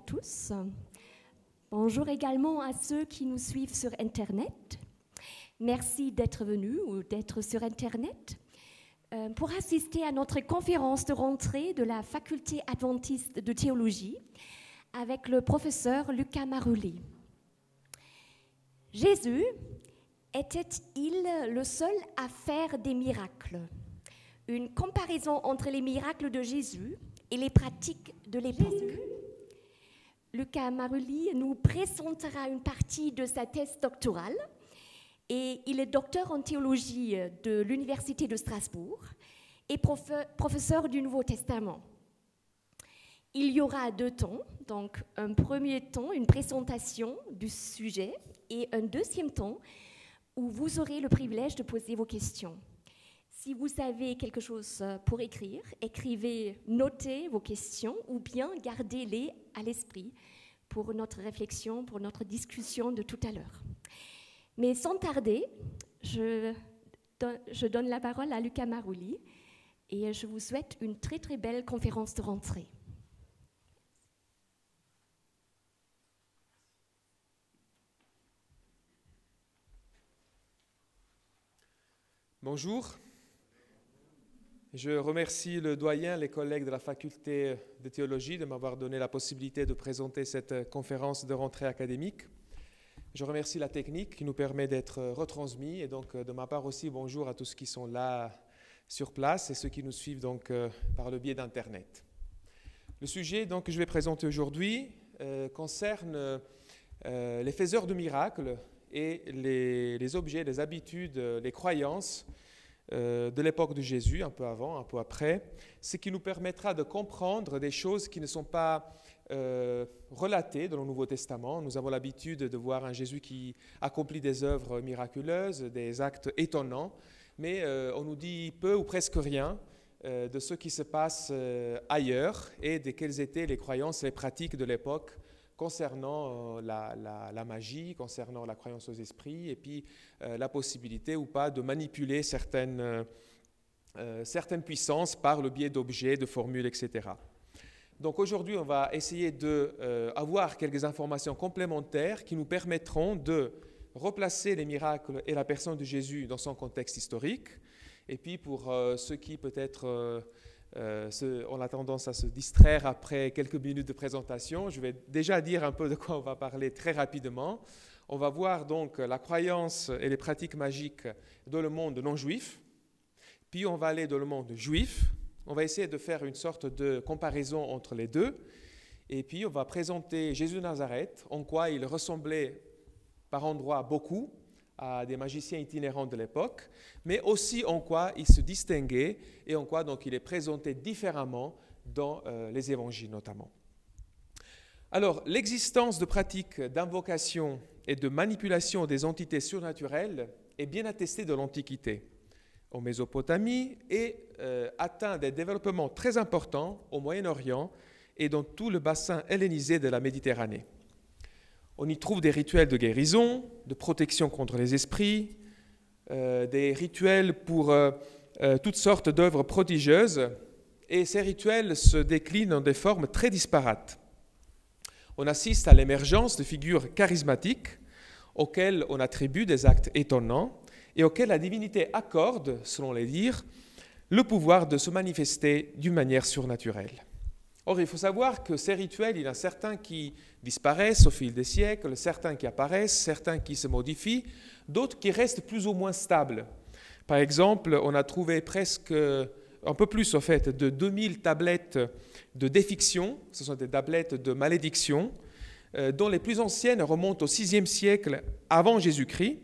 tous. Bonjour également à ceux qui nous suivent sur Internet. Merci d'être venus ou d'être sur Internet euh, pour assister à notre conférence de rentrée de la faculté adventiste de théologie avec le professeur Lucas Marulli. Jésus était-il le seul à faire des miracles? Une comparaison entre les miracles de Jésus et les pratiques de l'époque. Lucas Marulli nous présentera une partie de sa thèse doctorale et il est docteur en théologie de l'Université de Strasbourg et professeur du Nouveau Testament. Il y aura deux temps, donc un premier temps, une présentation du sujet, et un deuxième temps où vous aurez le privilège de poser vos questions. Si vous avez quelque chose pour écrire, écrivez, notez vos questions ou bien gardez-les à l'esprit pour notre réflexion, pour notre discussion de tout à l'heure. Mais sans tarder, je, donne la parole à Lucas Marouli et je vous souhaite une très très belle conférence de rentrée. Bonjour. Je remercie le doyen, les collègues de la faculté de théologie de m'avoir donné la possibilité de présenter cette conférence de rentrée académique. Je remercie la technique qui nous permet d'être retransmis et donc de ma part aussi bonjour à tous ceux qui sont là sur place et ceux qui nous suivent donc euh, par le biais d'Internet. Le sujet donc, que je vais présenter aujourd'hui euh, concerne euh, les faiseurs de miracles et les objets, les habitudes, les croyances de l'époque de Jésus, un peu avant, un peu après, ce qui nous permettra de comprendre des choses qui ne sont pas euh, relatés dans le Nouveau Testament. Nous avons l'habitude de voir un Jésus qui accomplit des œuvres miraculeuses, des actes étonnants, mais euh, on nous dit peu ou presque rien euh, de ce qui se passe ailleurs et de quelles étaient les croyances, les pratiques de l'époque concernant la, la, magie, concernant la croyance aux esprits, et puis la possibilité ou pas de manipuler certaines, certaines puissances par le biais d'objets, de formules, etc. Donc aujourd'hui, on va essayer d'avoir euh, quelques informations complémentaires qui nous permettront de replacer les miracles et la personne de Jésus dans son contexte historique. Et puis pour euh, ceux qui peut-être euh, ont la tendance à se distraire après quelques minutes de présentation, je vais déjà dire un peu de quoi on va parler très rapidement. On va voir donc la croyance et les pratiques magiques dans le monde non juif. Puis on va aller dans le monde juif on va essayer de faire une sorte de comparaison entre les deux. Et puis, on va présenter Jésus Nazareth, en quoi il ressemblait par endroits beaucoup à des magiciens itinérants de l'époque, mais aussi en quoi il se distinguait et en quoi donc il est présenté différemment dans euh, les évangiles notamment. Alors, l'existence de pratiques d'invocation et de manipulation des entités surnaturelles est bien attestée de l'Antiquité en Mésopotamie et euh, atteint des développements très importants au Moyen-Orient et dans tout le bassin hellénisé de la Méditerranée. On y trouve des rituels de guérison, de protection contre les esprits, euh, des rituels pour euh, toutes sortes d'œuvres prodigieuses, et ces rituels se déclinent en des formes très disparates. On assiste à l'émergence de figures charismatiques auxquelles on attribue des actes étonnants, et auquel la divinité accorde, selon les dires, le pouvoir de se manifester d'une manière surnaturelle. Or, il faut savoir que ces rituels, il y en a certains qui disparaissent au fil des siècles, certains qui apparaissent, certains qui se modifient, d'autres qui restent plus ou moins stables. Par exemple, on a trouvé presque, un peu plus au fait, de 2000 tablettes de défiction, ce sont des tablettes de malédiction, euh, dont les plus anciennes remontent au VIe siècle avant Jésus-Christ,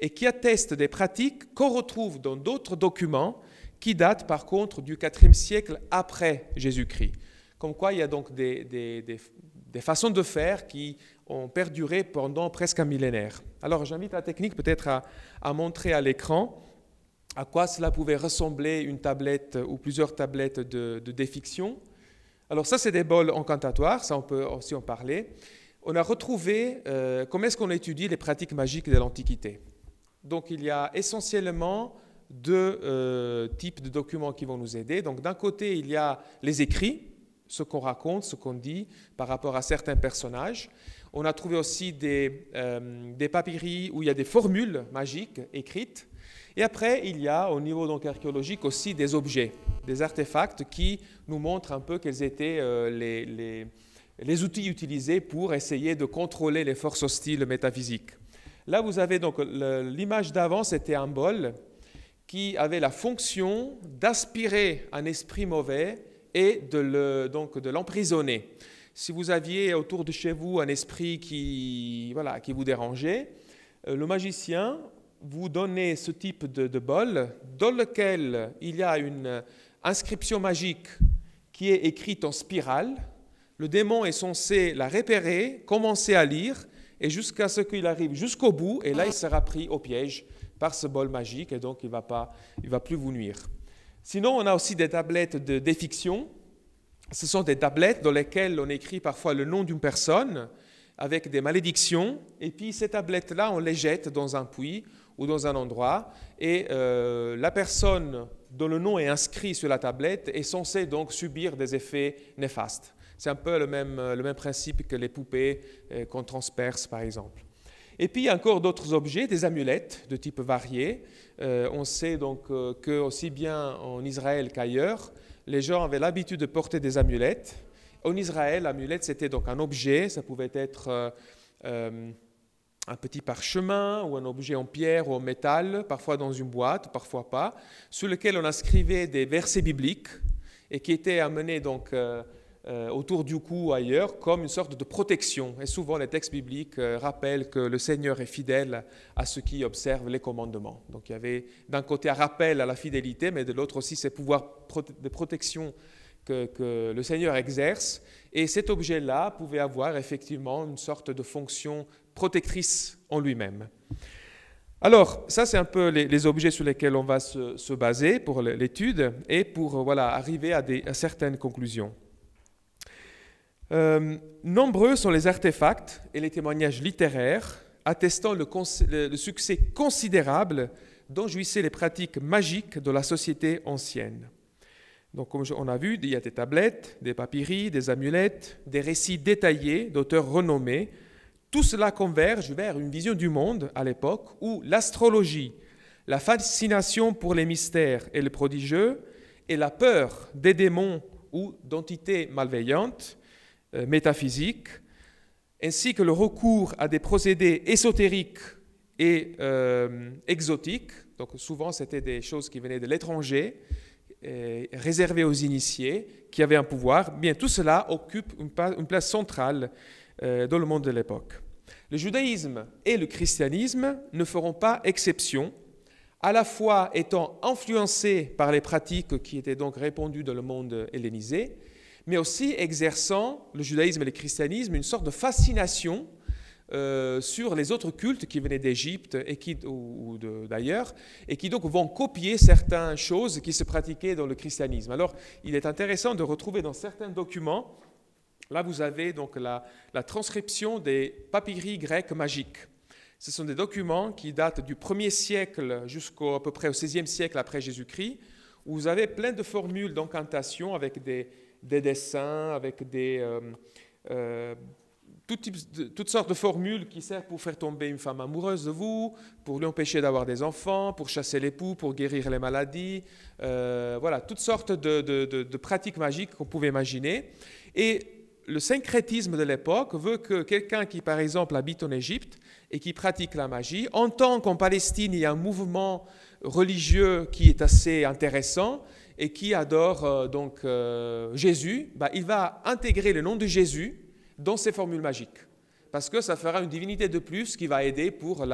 et qui attestent des pratiques qu'on retrouve dans d'autres documents qui datent par contre du IVe siècle après Jésus-Christ. Comme quoi il y a donc des, des, façons de faire qui ont perduré pendant presque un millénaire. Alors j'invite la technique peut-être à, à, montrer à l'écran à quoi cela pouvait ressembler une tablette ou plusieurs tablettes de, de défiction. Alors ça c'est des bols encantatoires, ça on peut aussi en parler. On a retrouvé euh, comment est-ce qu'on étudie les pratiques magiques de l'Antiquité. Donc il y a essentiellement deux euh, types de documents qui vont nous aider. Donc d'un côté, il y a les écrits ce qu'on raconte, ce qu'on dit par rapport à certains personnages. On a trouvé aussi des, euh, des papyries où il y a des formules magiques écrites. Et après, il y a au niveau donc archéologique aussi des objets, des artefacts qui nous montrent un peu quels étaient euh, les, les, les, outils utilisés pour essayer de contrôler les forces hostiles métaphysiques. Là, vous avez donc l'image d'avant, c'était un bol qui avait la fonction d'aspirer un esprit mauvais et de donc de l'emprisonner. Si vous aviez autour de chez vous un esprit qui, voilà, qui vous dérangeait, euh, le magicien vous donnait ce type de, bol dans lequel il y a une inscription magique qui est écrite en spirale. Le démon est censé la repérer, commencer à lire, et jusqu'à ce qu'il arrive jusqu'au bout, et là il sera pris au piège par ce bol magique, et donc il ne va, il va plus vous nuire. Sinon, on a aussi des tablettes de défiction. Ce sont des tablettes dans lesquelles on écrit parfois le nom d'une personne avec des malédictions, et puis ces tablettes-là, on les jette dans un puits ou dans un endroit, et euh, la personne dont le nom est inscrit sur la tablette est censée donc subir des effets néfastes. C'est un peu le même, le même principe que les poupées euh, qu'on transperce, par exemple. Et puis, encore d'autres objets, des amulettes de type varié. Euh, on sait donc euh, que aussi bien en Israël qu'ailleurs, les gens avaient l'habitude de porter des amulettes. En Israël, l'amulette, c'était donc un objet, ça pouvait être un petit parchemin ou un objet en pierre ou en métal, parfois dans une boîte, parfois pas, sur lequel on inscrivait des versets bibliques et qui étaient amenés donc euh, euh, autour du cou ou ailleurs comme une sorte de protection. Et souvent les textes bibliques euh, rappellent que le Seigneur est fidèle à ceux qui observent les commandements. Donc il y avait d'un côté un rappel à la fidélité, mais de l'autre aussi ces pouvoirs de protection que, le Seigneur exerce. Et cet objet-là pouvait avoir effectivement une sorte de fonction protectrice en lui-même. Alors, ça, c'est un peu les, objets sur lesquels on va se, baser pour l'étude et pour voilà, arriver à, des, certaines conclusions. Euh, nombreux sont les artefacts et les témoignages littéraires attestant le, le, succès considérable dont jouissaient les pratiques magiques de la société ancienne. Donc, comme on a vu, il y a des tablettes, des papyries, des amulettes, des récits détaillés d'auteurs renommés tout cela converge vers une vision du monde à l'époque où l'astrologie, la fascination pour les mystères et le prodigieux et la peur des démons ou d'entités malveillantes, euh, métaphysiques, ainsi que le recours à des procédés ésotériques et euh, exotiques, donc souvent c'était des choses qui venaient de l'étranger, euh, réservées aux initiés, qui avaient un pouvoir, bien tout cela occupe une place centrale dans le monde de l'époque. Le judaïsme et le christianisme ne feront pas exception, à la fois étant influencés par les pratiques qui étaient donc répandues dans le monde hellénisé, mais aussi exerçant le judaïsme et le christianisme une sorte de fascination euh, sur les autres cultes qui venaient d'Égypte et qui, ou, d'ailleurs, et qui donc vont copier certaines choses qui se pratiquaient dans le christianisme. Alors, il est intéressant de retrouver dans certains documents Là, vous avez donc la, transcription des papyries grecs magiques. Ce sont des documents qui datent du 1er siècle jusqu'à peu près au 16e siècle après Jésus-Christ, où vous avez plein de formules d'incantation avec des, dessins, avec des, euh, euh, toutes sortes de formules qui servent pour faire tomber une femme amoureuse de vous, pour lui empêcher d'avoir des enfants, pour chasser l'époux, pour guérir les maladies. Euh, voilà, toutes sortes de, de pratiques magiques qu'on pouvait imaginer. Et le syncrétisme de l'époque veut que quelqu'un qui, par exemple, habite en Égypte et qui pratique la magie, entend qu'en Palestine, il y a un mouvement religieux qui est assez intéressant et qui adore euh, donc euh, Jésus, bah, il va intégrer le nom de Jésus dans ses formules magiques. Parce que ça fera une divinité de plus qui va aider pour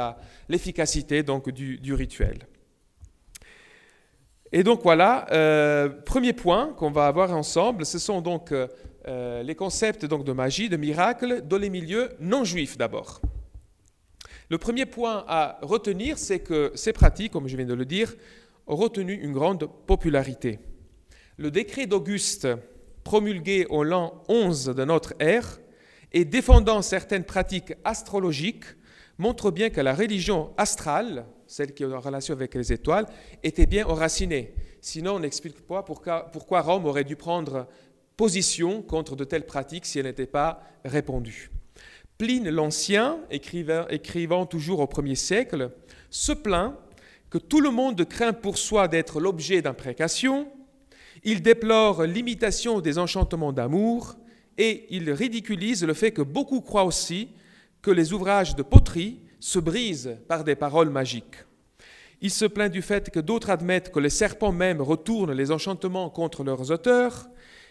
l'efficacité donc du, rituel. Et donc voilà, euh, premier point qu'on va avoir ensemble, ce sont donc les concepts donc de magie, de miracle, dans les milieux non juifs d'abord. Le premier point à retenir, c'est que ces pratiques, comme je viens de le dire, retenu une grande popularité. Le décret d'Auguste, promulgué au l'an 11 de notre ère, et défendant certaines pratiques astrologiques, montre bien que la religion astrale, celle qui est en relation avec les étoiles, était bien enracinée. Sinon, on n'explique pas pourquoi, Rome aurait dû prendre position contre de telles pratiques si elles n'étaient pas répandues. Pline l'Ancien, écrivant, toujours au premier siècle, se plaint que tout le monde craint pour soi d'être l'objet d'imprécations, il déplore l'imitation des enchantements d'amour et il ridiculise le fait que beaucoup croient aussi que les ouvrages de poterie se brisent par des paroles magiques. Il se plaint du fait que d'autres admettent que les serpents même retournent les enchantements contre leurs auteurs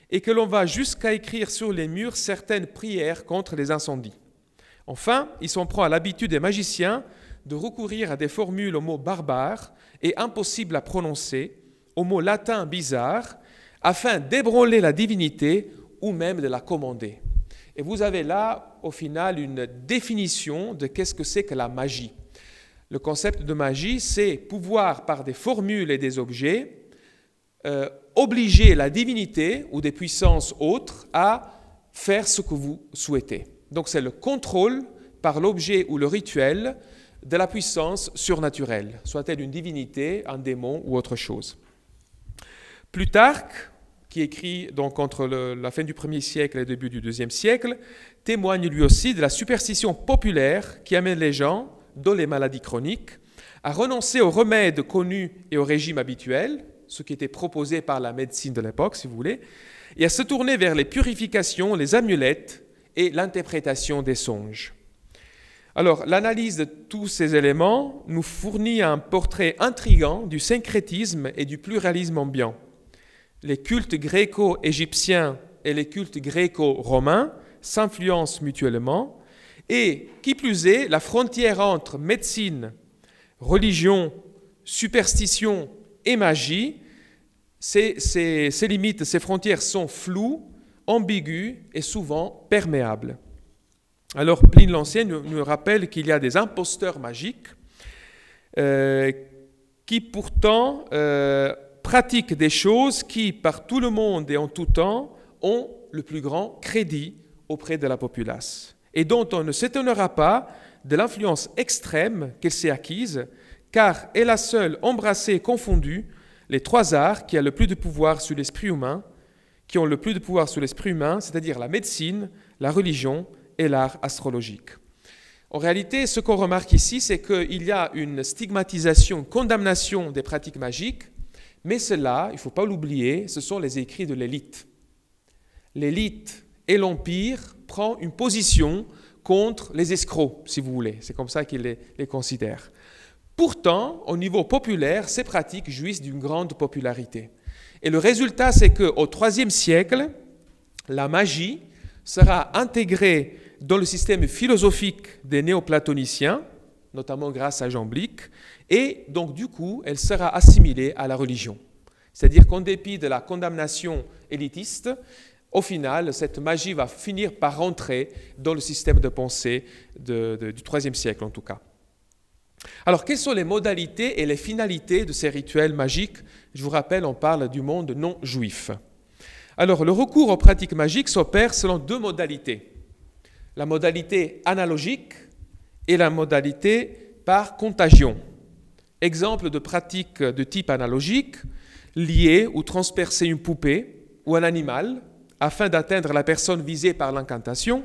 et que l'on va jusqu'à écrire sur les murs certaines prières contre les incendies. Enfin, il s'en prend à l'habitude des magiciens de recourir à des formules aux mots barbares et impossibles à prononcer, aux mots latins bizarres, afin d'ébranler la divinité ou même de la commander. Et vous avez là, au final, une définition de qu'est-ce que c'est que la magie. Le concept de magie, c'est pouvoir, par des formules et des objets, euh, obliger la divinité ou des puissances autres à faire ce que vous souhaitez. Donc c'est le contrôle par l'objet ou le rituel de la puissance surnaturelle, soit-elle une divinité, un démon ou autre chose. Plutarque, qui écrit donc entre la fin du 1er siècle et le début du 2e siècle, témoigne lui aussi de la superstition populaire qui amène les gens, dans les maladies chroniques, à renoncer aux remèdes connus et au régime habituel, ce qui était proposé par la médecine de l'époque, si vous voulez, et à se tourner vers les purifications, les amulettes et l'interprétation des songes. Alors, l'analyse de tous ces éléments nous fournit un portrait intrigant du syncrétisme et du pluralisme ambiant. Les cultes gréco-égyptiens et les cultes gréco-romains s'influencent mutuellement, et qui plus est, la frontière entre médecine, religion, superstition et magie, ces, ces limites, ces frontières sont floues, ambiguës et souvent perméables. Alors Pline l'Ancien nous, rappelle qu'il y a des imposteurs magiques euh, qui pourtant euh, pratiquent des choses qui, par tout le monde et en tout temps, ont le plus grand crédit auprès de la populace et dont on ne s'étonnera pas de l'influence extrême qu'elle s'est acquise, car elle a seule embrassé et confondu les trois arts qui ont le plus de pouvoir sur l'esprit humain, qui ont le plus de pouvoir sur l'esprit humain, c'est-à-dire la médecine, la religion et l'art astrologique. En réalité, ce qu'on remarque ici, c'est qu'il y a une stigmatisation, condamnation des pratiques magiques, mais cela, il ne faut pas l'oublier, ce sont les écrits de l'élite. L'élite et l'Empire prend une position contre les escrocs, si vous voulez. C'est comme ça qu'ils les, les considèrent. Pourtant, au niveau populaire, ces pratiques jouissent d'une grande popularité. Et le résultat, c'est qu'au IIIe siècle, la magie sera intégrée dans le système philosophique des néoplatoniciens, notamment grâce à Jean Blic, et donc du coup, elle sera assimilée à la religion. C'est-à-dire qu'en dépit de la condamnation élitiste, au final, cette magie va finir par rentrer dans le système de pensée du IIIe siècle en tout cas. Alors, quelles sont les modalités et les finalités de ces rituels magiques? Je vous rappelle, on parle du monde non juif. Alors, le recours aux pratiques magiques s'opère selon deux modalités la modalité analogique et la modalité par contagion. Exemple de pratique de type analogique, lier ou transpercer une poupée ou un animal afin d'atteindre la personne visée par l'incantation,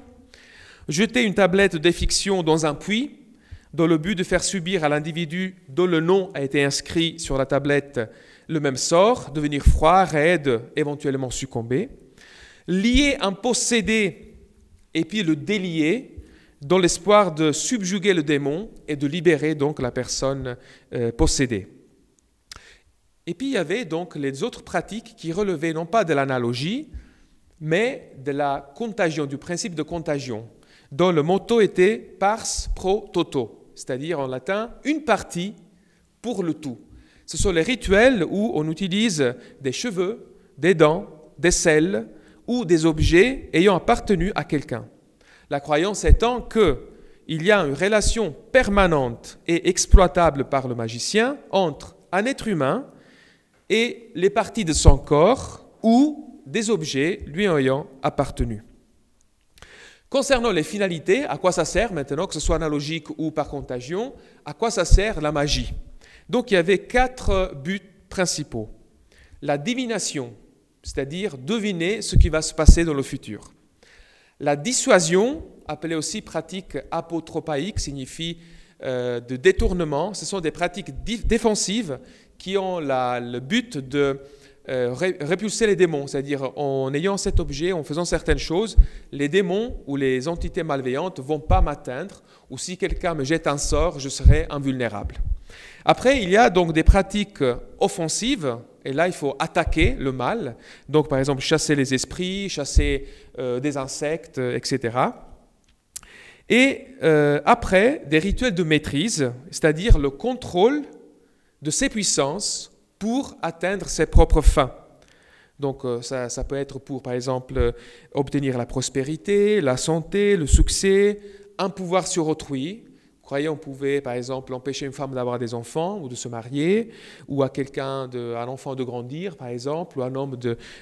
jeter une tablette d'effiction dans un puits dans le but de faire subir à l'individu dont le nom a été inscrit sur la tablette le même sort, devenir froid, raide, éventuellement succomber, lier un possédé et puis le délier dans l'espoir de subjuguer le démon et de libérer donc la personne euh, possédée. Et puis il y avait donc les autres pratiques qui relevaient non pas de l'analogie, mais de la contagion, du principe de contagion, dont le motto était pars pro toto, c'est-à-dire en latin une partie pour le tout. Ce sont les rituels où on utilise des cheveux, des dents, des selles, ou des objets ayant appartenu à quelqu'un. La croyance étant qu'il y a une relation permanente et exploitable par le magicien entre un être humain et les parties de son corps ou des objets lui ayant appartenu. Concernant les finalités, à quoi ça sert maintenant, que ce soit analogique ou par contagion, à quoi ça sert la magie? Donc il y avait quatre buts principaux. La divination, c'est-à-dire deviner ce qui va se passer dans le futur. La dissuasion, appelée aussi pratique apotropaïque, signifie euh, de détournement. Ce sont des pratiques défensives qui ont le but de euh, répulser les démons, c'est-à-dire en ayant cet objet, en faisant certaines choses, les démons ou les entités malveillantes ne vont pas m'atteindre, ou si quelqu'un me jette un sort, je serai invulnérable. Après, il y a donc des pratiques offensives, et là, il faut attaquer le mal, donc par exemple chasser les esprits, chasser euh, des insectes, etc. Et euh, après, des rituels de maîtrise, c'est-à-dire le contrôle de ses puissances pour atteindre ses propres fins. Donc euh, ça, ça, peut être pour, par exemple, euh, obtenir la prospérité, la santé, le succès, un pouvoir sur autrui. On pouvait, par exemple, empêcher une femme d'avoir des enfants ou de se marier, ou à quelqu'un, enfant de grandir, par exemple, ou un homme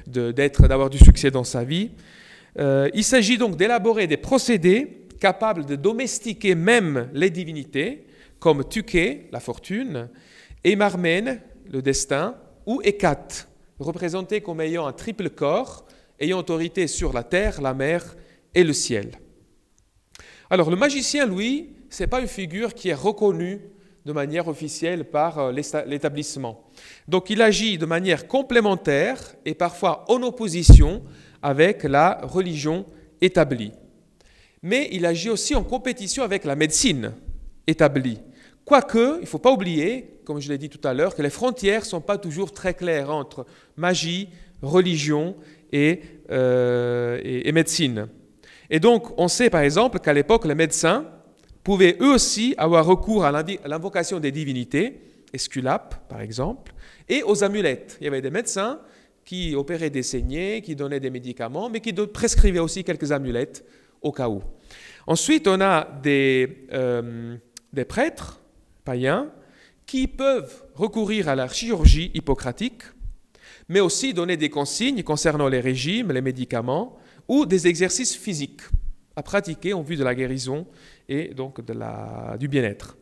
d'avoir du succès dans sa vie. Euh, il s'agit donc d'élaborer des procédés capables de domestiquer même les divinités, comme Tuké, la fortune, et Marmène, le destin, ou Hécate, représenté comme ayant un triple corps, ayant autorité sur la terre, la mer et le ciel. Alors le magicien, lui, ce n'est pas une figure qui est reconnue de manière officielle par euh, l'établissement. Donc il agit de manière complémentaire et parfois en opposition avec la religion établie. Mais il agit aussi en compétition avec la médecine établie. Quoique, il ne faut pas oublier comme je l'ai dit tout à l'heure, que les frontières ne sont pas toujours très claires entre magie, religion euh, et, et, médecine. Et donc, on sait par exemple qu'à l'époque, les médecins pouvaient eux aussi avoir recours à l'invocation des divinités, Esculape par exemple, et aux amulettes. Il y avait des médecins qui opéraient des saignées, qui donnaient des médicaments, mais qui prescrivaient aussi quelques amulettes au cas où. Ensuite, on a des, euh, des prêtres païens qui peuvent recourir à la chirurgie hippocratique, mais aussi donner des consignes concernant les régimes, les médicaments ou des exercices physiques à pratiquer en vue de la guérison et donc du bien-être.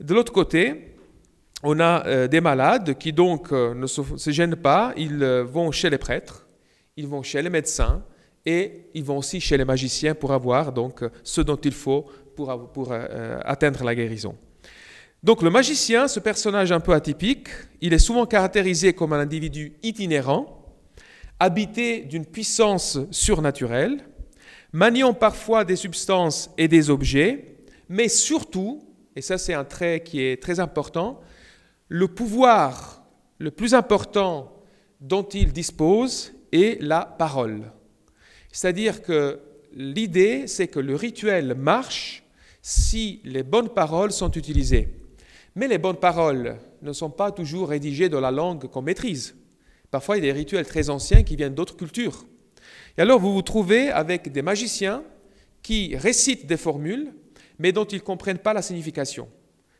De l'autre côté, on a euh, des malades qui donc euh, ne se, gênent pas, ils euh, vont chez les prêtres, ils vont chez les médecins et ils vont aussi chez les magiciens pour avoir donc ce dont il faut pour atteindre la guérison. Donc le magicien, ce personnage un peu atypique, il est souvent caractérisé comme un individu itinérant, habité d'une puissance surnaturelle, maniant parfois des substances et des objets, mais surtout, et ça c'est un trait qui est très important, le pouvoir le plus important dont il dispose est la parole. C'est-à-dire que l'idée, c'est que le rituel marche si les bonnes paroles sont utilisées. Mais les bonnes paroles ne sont pas toujours rédigées dans la langue qu'on maîtrise. Parfois, il y a des rituels très anciens qui viennent d'autres cultures. Et alors, vous vous trouvez avec des magiciens qui récitent des formules, mais dont ils ne comprennent pas la signification.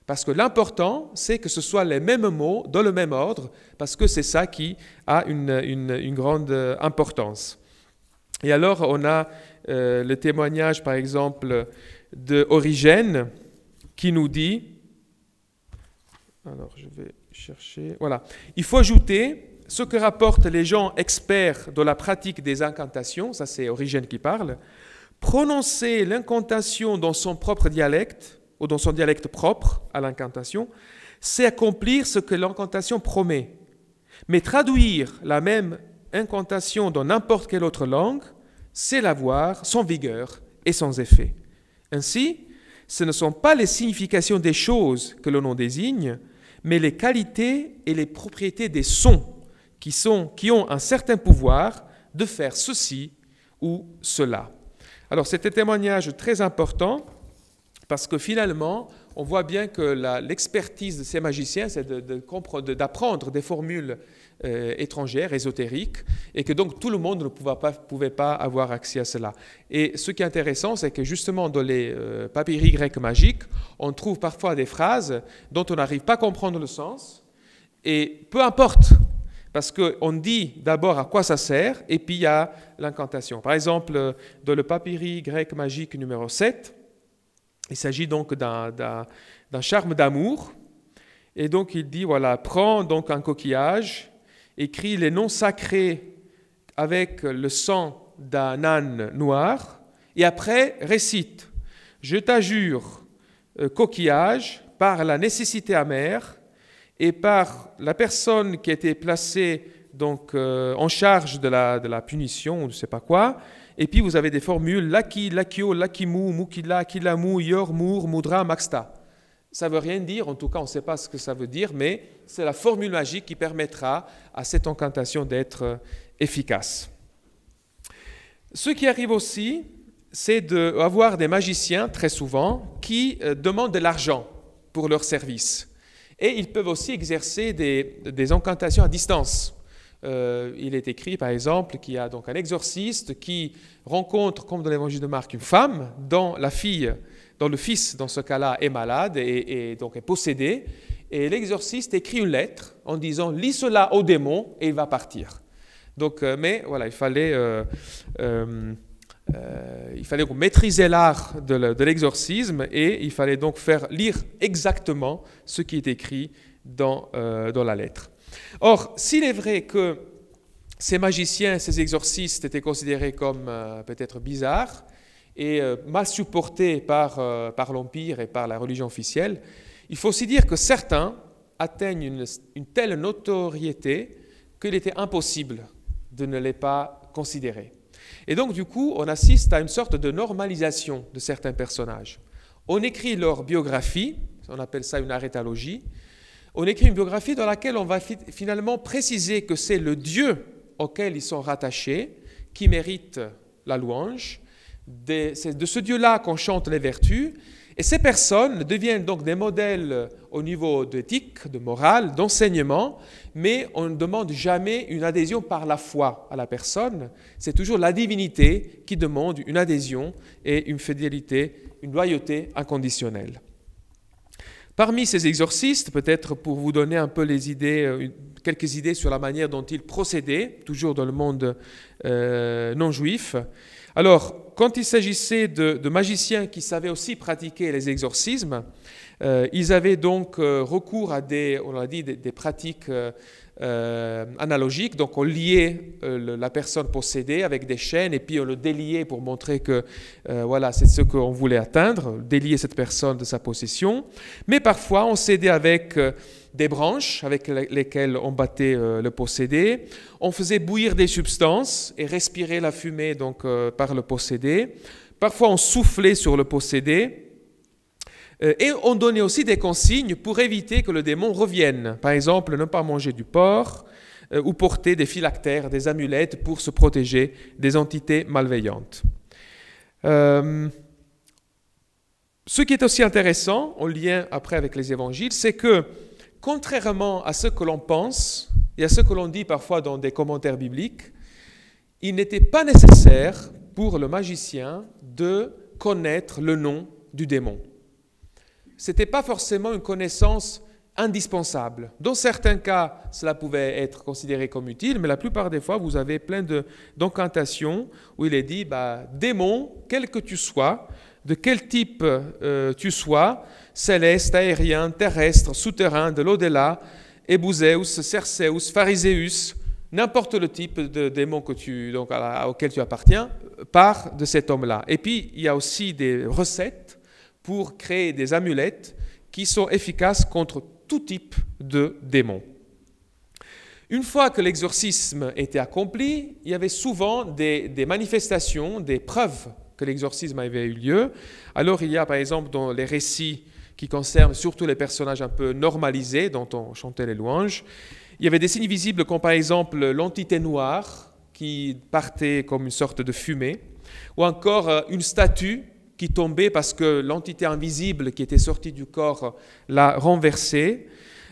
Parce que l'important, c'est que ce soit les mêmes mots dans le même ordre, parce que c'est ça qui a une, grande importance. Et alors, on a euh, le témoignage, par exemple, de Origène, qui nous dit alors, je vais chercher. Voilà. Il faut ajouter ce que rapportent les gens experts de la pratique des incantations, ça c'est Origène qui parle. Prononcer l'incantation dans son propre dialecte, ou dans son dialecte propre à l'incantation, c'est accomplir ce que l'incantation promet. Mais traduire la même incantation dans n'importe quelle autre langue, c'est l'avoir sans vigueur et sans effet. Ainsi, ce ne sont pas les significations des choses que l'on en désigne, mais les qualités et les propriétés des sons qui, ont un certain pouvoir de faire ceci ou cela. Alors c'est un témoignage très important parce que finalement, on voit bien que l'expertise de ces magiciens, c'est d'apprendre des formules euh, étrangères, ésotériques, et que donc tout le monde ne pouvait pas, pouvait pas avoir accès à cela. Et ce qui est intéressant, c'est que justement dans les euh, papyri grecs magiques, on trouve parfois des phrases dont on n'arrive pas à comprendre le sens, et peu importe, parce qu'on dit d'abord à quoi ça sert, et puis il y a l'incantation. Par exemple, dans le papyri grec magique numéro 7, il s'agit donc d'un charme d'amour, et donc il dit, voilà, prends donc un coquillage, écrit les noms sacrés avec le sang d'un âne noir et après récite Je t'ajure, euh, coquillage, par la nécessité amère et par la personne qui était placée donc, euh, en charge de la, de la punition, ou je ne sais pas quoi, et puis vous avez des formules Laki, Lakio, Lakimu, Mukila, Kilamu, Yor, Mur, Mudra, Maxta. Ça ne veut rien dire, en tout cas on ne sait pas ce que ça veut dire, mais c'est la formule magique qui permettra à cette incantation d'être euh, efficace. Ce qui arrive aussi, c'est d'avoir des magiciens, très souvent, qui euh, demandent de l'argent pour leur service. Et ils peuvent aussi exercer des, des incantations à distance. Euh, il est écrit, par exemple, qu'il y a donc un exorciste qui rencontre, comme dans l'évangile de Marc, une femme dont la fille, dont le fils, dans ce cas-là, est malade et, donc est possédé. Et l'exorciste écrit une lettre en disant Lis cela au démon et il va partir. Donc, euh, mais voilà, il fallait, euh, il fallait maîtriser l'art de l'exorcisme et il fallait donc faire lire exactement ce qui est écrit dans, dans la lettre. Or, s'il est vrai que ces magiciens, ces exorcistes étaient considérés comme euh, peut-être bizarres et euh, mal supportés par, euh, par l'Empire et par la religion officielle, il faut aussi dire que certains atteignent une, une telle notoriété qu'il était impossible de ne les pas considérer. Et donc, du coup, on assiste à une sorte de normalisation de certains personnages. On écrit leur biographie, on appelle ça une arétalogie, on écrit une biographie dans laquelle on va finalement préciser que c'est le Dieu auquel ils sont rattachés qui mérite la louange. C'est de ce Dieu-là qu'on chante les vertus. Et ces personnes deviennent donc des modèles au niveau d'éthique, de morale, d'enseignement, mais on ne demande jamais une adhésion par la foi à la personne. C'est toujours la divinité qui demande une adhésion et une fidélité, une loyauté inconditionnelle. Parmi ces exorcistes, peut-être pour vous donner un peu les idées, euh, quelques idées sur la manière dont ils procédaient, toujours dans le monde euh, non juif. Alors, quand il s'agissait de, magiciens qui savaient aussi pratiquer les exorcismes, euh, ils avaient donc recours à des, on l'a dit, des, pratiques euh, analogique. Donc on liait euh, la personne possédée avec des chaînes et puis on le déliait pour montrer que euh, voilà, c'est ce qu'on voulait atteindre, délier cette personne de sa possession. Mais parfois on s'aidait avec des branches avec lesquelles on battait le possédé. On faisait bouillir des substances et respirer la fumée donc par le possédé. Parfois on soufflait sur le possédé. Euh, et on donnait aussi des consignes pour éviter que le démon revienne. Par exemple, ne pas manger du porc euh, ou porter des phylactères, des amulettes pour se protéger des entités malveillantes. Euh, ce qui est aussi intéressant, en lien après avec les évangiles, c'est que contrairement à ce que l'on pense et à ce que l'on dit parfois dans des commentaires bibliques, il n'était pas nécessaire pour le magicien de connaître le nom du démon n'était pas forcément une connaissance indispensable. Dans certains cas, cela pouvait être considéré comme utile, mais la plupart des fois, vous avez plein d'incantations où il est dit, bah, démon, quel que tu sois, de quel type euh, tu sois, céleste, aérien, terrestre, souterrain, de l'au-delà, Ebouzeus, Cerceus, Phariséus, n'importe le type de démon que tu, donc, auquel tu appartiens, part de cet homme-là. Et puis, il y a aussi des recettes pour créer des amulettes qui sont efficaces contre tout type de démons. Une fois que l'exorcisme était accompli, il y avait souvent des, manifestations, des preuves que l'exorcisme avait eu lieu. Alors il y a par exemple dans les récits qui concernent surtout les personnages un peu normalisés dont on chantait les louanges, il y avait des signes visibles comme par exemple l'entité noire qui partait comme une sorte de fumée, ou encore euh, une statue qui tombait parce que l'entité invisible qui était sortie du corps l'a renversé,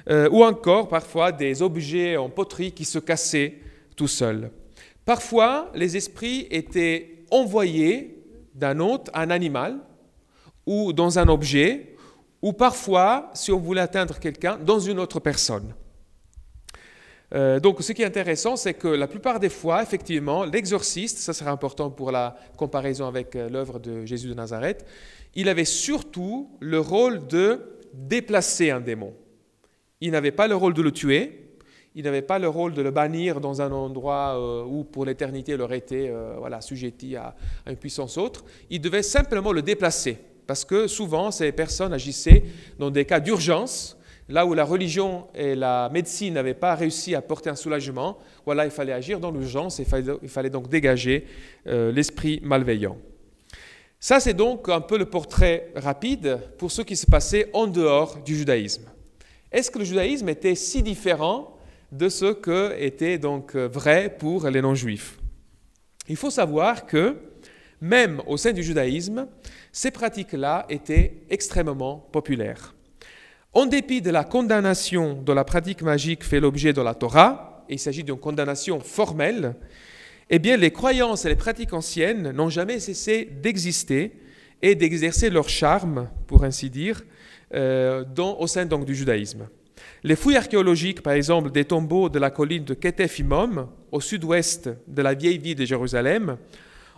euh, ou encore parfois des objets en poterie qui se cassaient tout seuls. Parfois, les esprits étaient envoyés d'un autre, un animal, ou dans un objet, ou parfois, si on voulait atteindre quelqu'un, dans une autre personne. Euh, donc ce qui est intéressant, c'est que la plupart des fois, effectivement, l'exorciste, ça sera important pour la comparaison avec euh, l'œuvre de Jésus de Nazareth, il avait surtout le rôle de déplacer un démon. Il n'avait pas le rôle de le tuer, il n'avait pas le rôle de le bannir dans un endroit euh, où pour l'éternité il aurait été voilà, à, une puissance autre. Il devait simplement le déplacer, parce que souvent ces personnes agissaient dans des cas d'urgence, là où la religion et la médecine n'avaient pas réussi à porter un soulagement. Il fallait agir dans l'urgence il fallait, il fallait, donc dégager euh, l'esprit malveillant. Ça, c'est donc un peu le portrait rapide pour ce qui se passait en dehors du judaïsme. Est-ce que le judaïsme était si différent de ce que était donc vrai pour les non-juifs? Il faut savoir que même au sein du judaïsme, ces pratiques-là étaient extrêmement populaires. En dépit de la condamnation de la pratique magique fait l'objet de la Torah, et il s'agit d'une condamnation formelle, eh bien les croyances et les pratiques anciennes n'ont jamais cessé d'exister et d'exercer leur charme, pour ainsi dire, euh, au sein du judaïsme. Les fouilles archéologiques, par exemple, des tombeaux de la colline de Ketef-Imom, au sud-ouest de la vieille ville de Jérusalem,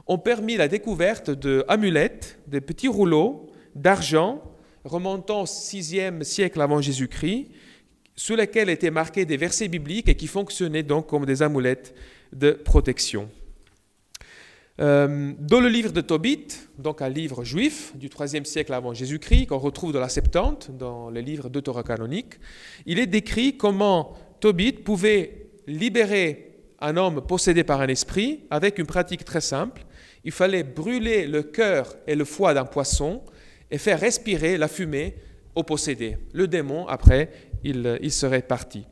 ont permis la découverte d'amulettes, de petits rouleaux d'argent remontant au VIe siècle avant Jésus-Christ, sous lesquels étaient marqués des versets bibliques et qui fonctionnaient donc comme des amulettes de protection. Euh, dans le livre de Tobit, donc un livre juif du IIIe siècle avant Jésus-Christ, qu'on retrouve dans la Septante, dans les livres de Torah canonique, il est décrit comment Tobit pouvait libérer un homme possédé par un esprit avec une pratique très simple. Il fallait brûler le cœur et le foie d'un poisson et faire respirer la fumée au possédé. Le démon, après, il, il serait parti.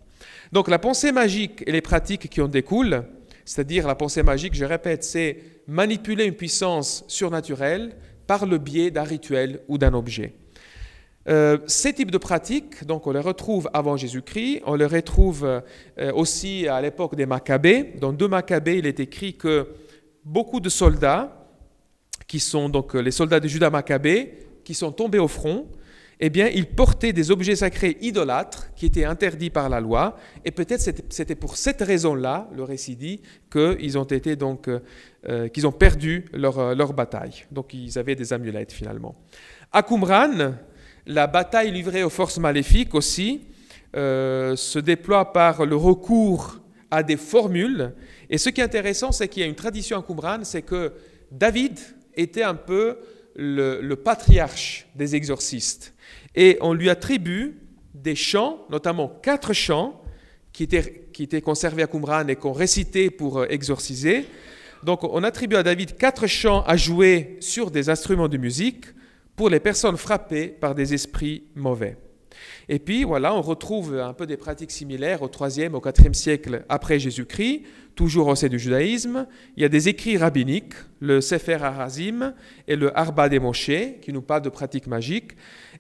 Donc la pensée magique et les pratiques qui en découlent, c'est-à-dire la pensée magique, je répète, c'est manipuler une puissance surnaturelle par le biais d'un rituel ou d'un objet. Euh, ces types de pratiques, donc on les retrouve avant Jésus-Christ, on les retrouve euh, aussi à l'époque des Maccabées. Dans deux Maccabées, il est écrit que beaucoup de soldats, qui sont donc les soldats de Judas Maccabée, qui sont tombés au front, eh bien, ils portaient des objets sacrés idolâtres qui étaient interdits par la loi. Et peut-être c'était pour cette raison-là, le récit dit, qu'ils ont été donc, euh, qu'ils ont perdu leur, euh, leur, bataille. Donc, ils avaient des amulettes finalement. À Qumran, la bataille livrée aux forces maléfiques aussi euh, se déploie par le recours à des formules. Et ce qui est intéressant, c'est qu'il y a une tradition à Qumran, c'est que David était un peu le, patriarche des exorcistes et on lui attribue des chants, notamment quatre chants qui étaient, qui étaient conservés à Qumran et qu'on récitait pour euh, exorciser. Donc on attribue à David quatre chants à jouer sur des instruments de musique pour les personnes frappées par des esprits mauvais. Et puis voilà, on retrouve un peu des pratiques similaires au 3e, au 4e siècle après Jésus-Christ, toujours au sein du judaïsme. Il y a des écrits rabbiniques, le Sefer Harazim et le Arba des Moshe, qui nous parlent de pratiques magiques.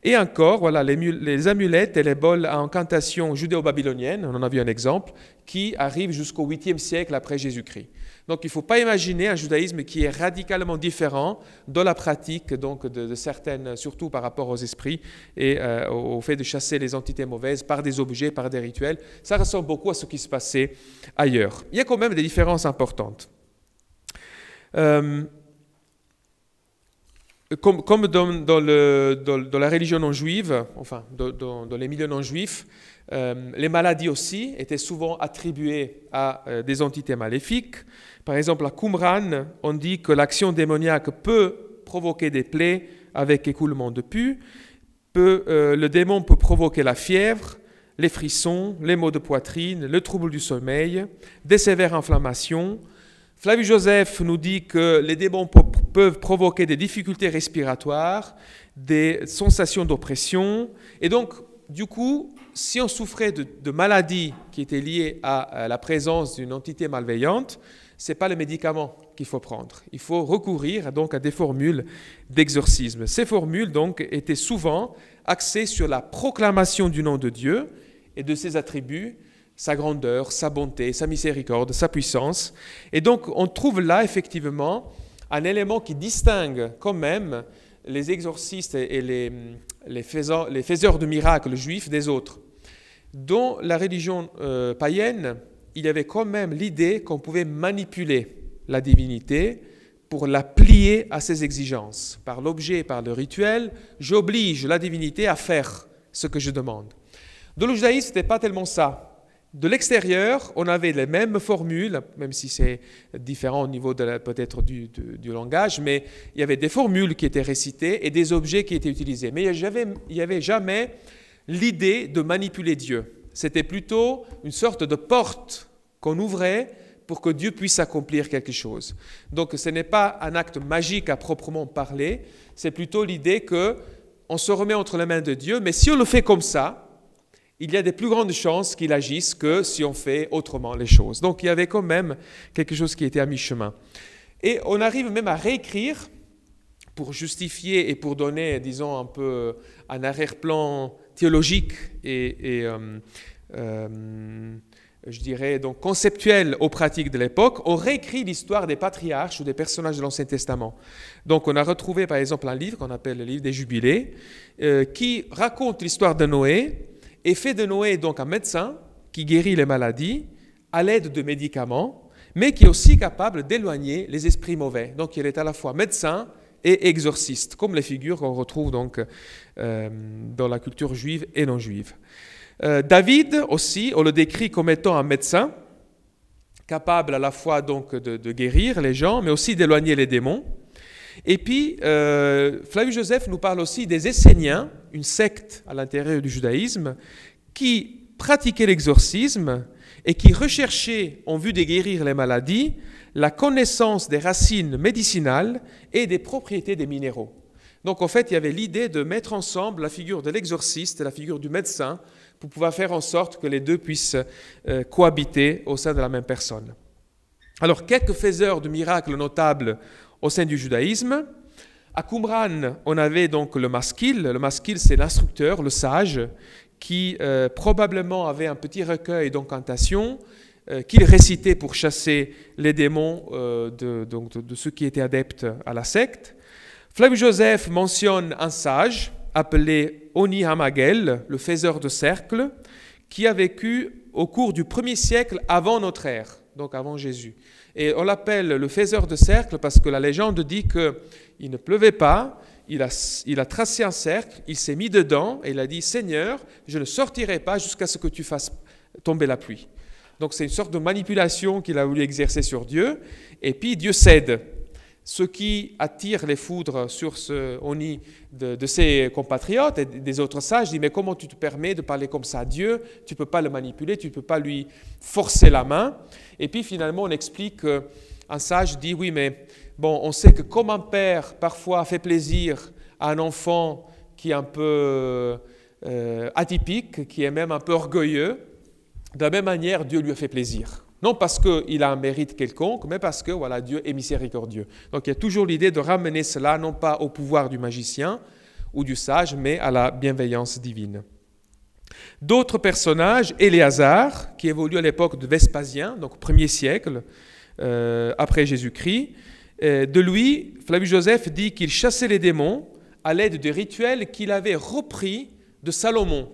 Et encore, voilà, les, amulettes et les bols à incantation judéo-babylonienne, on en a vu un exemple, qui arrivent jusqu'au 8e siècle après Jésus-Christ. Donc il ne faut pas imaginer un judaïsme qui est radicalement différent de la pratique donc, de, certaines, surtout par rapport aux esprits et euh, au fait de chasser les entités mauvaises par des objets, par des rituels. Ça ressemble beaucoup à ce qui se passait ailleurs. Il y a quand même des différences importantes. Euh, comme, dans, dans, dans, la religion non juive, enfin dans, les milieux non juifs, euh, les maladies aussi étaient souvent attribuées à des entités maléfiques. Par exemple, à Qumran, on dit que l'action démoniaque peut provoquer des plaies avec écoulement de pus, euh, le démon peut provoquer la fièvre, les frissons, les maux de poitrine, le trouble du sommeil, des sévères inflammations, Flavius Joseph nous dit que les démons peuvent provoquer des difficultés respiratoires, des sensations d'oppression. Et donc, du coup, si on souffrait de, maladies qui étaient liées à, la présence d'une entité malveillante, ce n'est pas le médicament qu'il faut prendre. Il faut recourir donc à des formules d'exorcisme. Ces formules donc étaient souvent axées sur la proclamation du nom de Dieu et de ses attributs sa grandeur, sa bonté, sa miséricorde, sa puissance. Et donc on trouve là effectivement un élément qui distingue quand même les exorcistes et les, les, faiseurs, de miracles juifs des autres. Dans la religion euh, païenne, il y avait quand même l'idée qu'on pouvait manipuler la divinité pour la plier à ses exigences. Par l'objet, par le rituel, j'oblige la divinité à faire ce que je demande. Dans le ce n'était pas tellement ça de l'extérieur, on avait les mêmes formules, même si c'est différent au niveau peut-être du, langage, mais il y avait des formules qui étaient récitées et des objets qui étaient utilisés. Mais il n'y avait jamais l'idée de manipuler Dieu. C'était plutôt une sorte de porte qu'on ouvrait pour que Dieu puisse accomplir quelque chose. Donc ce n'est pas un acte magique à proprement parler, c'est plutôt l'idée que on se remet entre les mains de Dieu, mais si on le fait comme ça, il y a des plus grandes chances qu'il agisse que si on fait autrement les choses. Donc il y avait quand même quelque chose qui était à mi-chemin. Et on arrive même à réécrire pour justifier et pour donner, disons, un peu un arrière-plan théologique et, euh, euh, je dirais, donc conceptuel aux pratiques de l'époque, on réécrit l'histoire des patriarches ou des personnages de l'Ancien Testament. Donc on a retrouvé par exemple un livre qu'on appelle le livre des Jubilés, euh, qui raconte l'histoire de Noé et fait de Noé donc un médecin qui guérit les maladies à l'aide de médicaments, mais qui est aussi capable d'éloigner les esprits mauvais. Donc il est à la fois médecin et exorciste, comme les figures qu'on retrouve donc euh, dans la culture juive et non juive. Euh, David aussi, on le décrit comme étant un médecin, capable à la fois donc de, guérir les gens, mais aussi d'éloigner les démons. Et puis, euh, Flavius Joseph nous parle aussi des Esséniens, une secte à l'intérieur du judaïsme, qui pratiquaient l'exorcisme et qui recherchaient, en vue de guérir les maladies, la connaissance des racines médicinales et des propriétés des minéraux. Donc en fait, il y avait l'idée de mettre ensemble la figure de l'exorciste et la figure du médecin pour pouvoir faire en sorte que les deux puissent euh, cohabiter au sein de la même personne. Alors, quelques faiseurs de miracles notables au sein du judaïsme. À Qumran, on avait donc le maskil. Le maskil, c'est l'instructeur, le sage, qui euh, probablement avait un petit recueil d'incantations qu'il récitait pour chasser les démons de, donc de, ceux qui étaient adeptes à la secte. Flavius Joseph mentionne un sage appelé Oni Hamagel, le faiseur de cercles, qui a vécu au cours du premier siècle avant notre ère, donc avant Jésus. Et on l'appelle le faiseur de cercles parce que la légende dit qu'il ne pleuvait pas, il a, tracé un cercle, il s'est mis dedans et il a dit Seigneur, je ne sortirai pas jusqu'à ce que tu fasses tomber la pluie. Donc c'est une sorte de manipulation qu'il a voulu exercer sur Dieu. Et puis Dieu cède ce qui attire les foudres sur ce Oni de, ses compatriotes et des autres sages dit mais comment tu te permets de parler comme ça à Dieu? Tu ne peux pas le manipuler, tu ne peux pas lui forcer la main. Et puis finalement on explique qu'un sage dit oui mais bon on sait que comme un père parfois fait plaisir à un enfant qui est un peu euh, atypique, qui est même un peu orgueilleux, de la même manière Dieu lui a fait plaisir. Non parce qu'il a un mérite quelconque, mais parce que voilà, Dieu est miséricordieux. Donc il y a toujours l'idée de ramener cela non pas au pouvoir du magicien ou du sage, mais à la bienveillance divine. D'autres personnages, Éléazar, qui évolue à l'époque de Vespasien, donc au 1er siècle euh, après Jésus-Christ, euh, de lui, Flavius Joseph dit qu'il chassait les démons à l'aide de rituels qu'il avait repris de Salomon.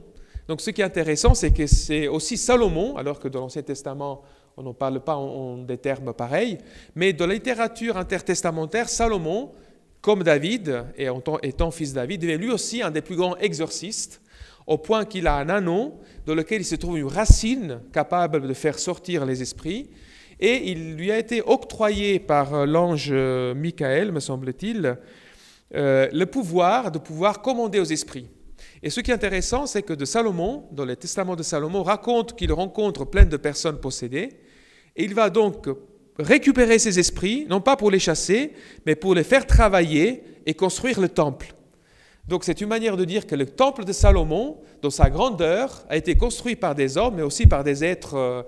Donc ce qui est intéressant, c'est que c'est aussi Salomon, alors que dans l'Ancien Testament, on n'en parle pas en, des termes pareils, mais dans la littérature intertestamentaire, Salomon, comme David, et étant fils de David, est lui aussi un des plus grands exorcistes, au point qu'il a un anneau dans lequel il se trouve une racine capable de faire sortir les esprits, et il lui a été octroyé par l'ange Michael, me semble-t-il, euh, le pouvoir de pouvoir commander aux esprits. Et ce qui est intéressant, c'est que de Salomon, dans le testament de Salomon, raconte qu'il rencontre plein de personnes possédées, et il va donc récupérer ces esprits, non pas pour les chasser, mais pour les faire travailler et construire le temple. Donc c'est une manière de dire que le temple de Salomon, dans sa grandeur, a été construit par des hommes, mais aussi par des êtres euh,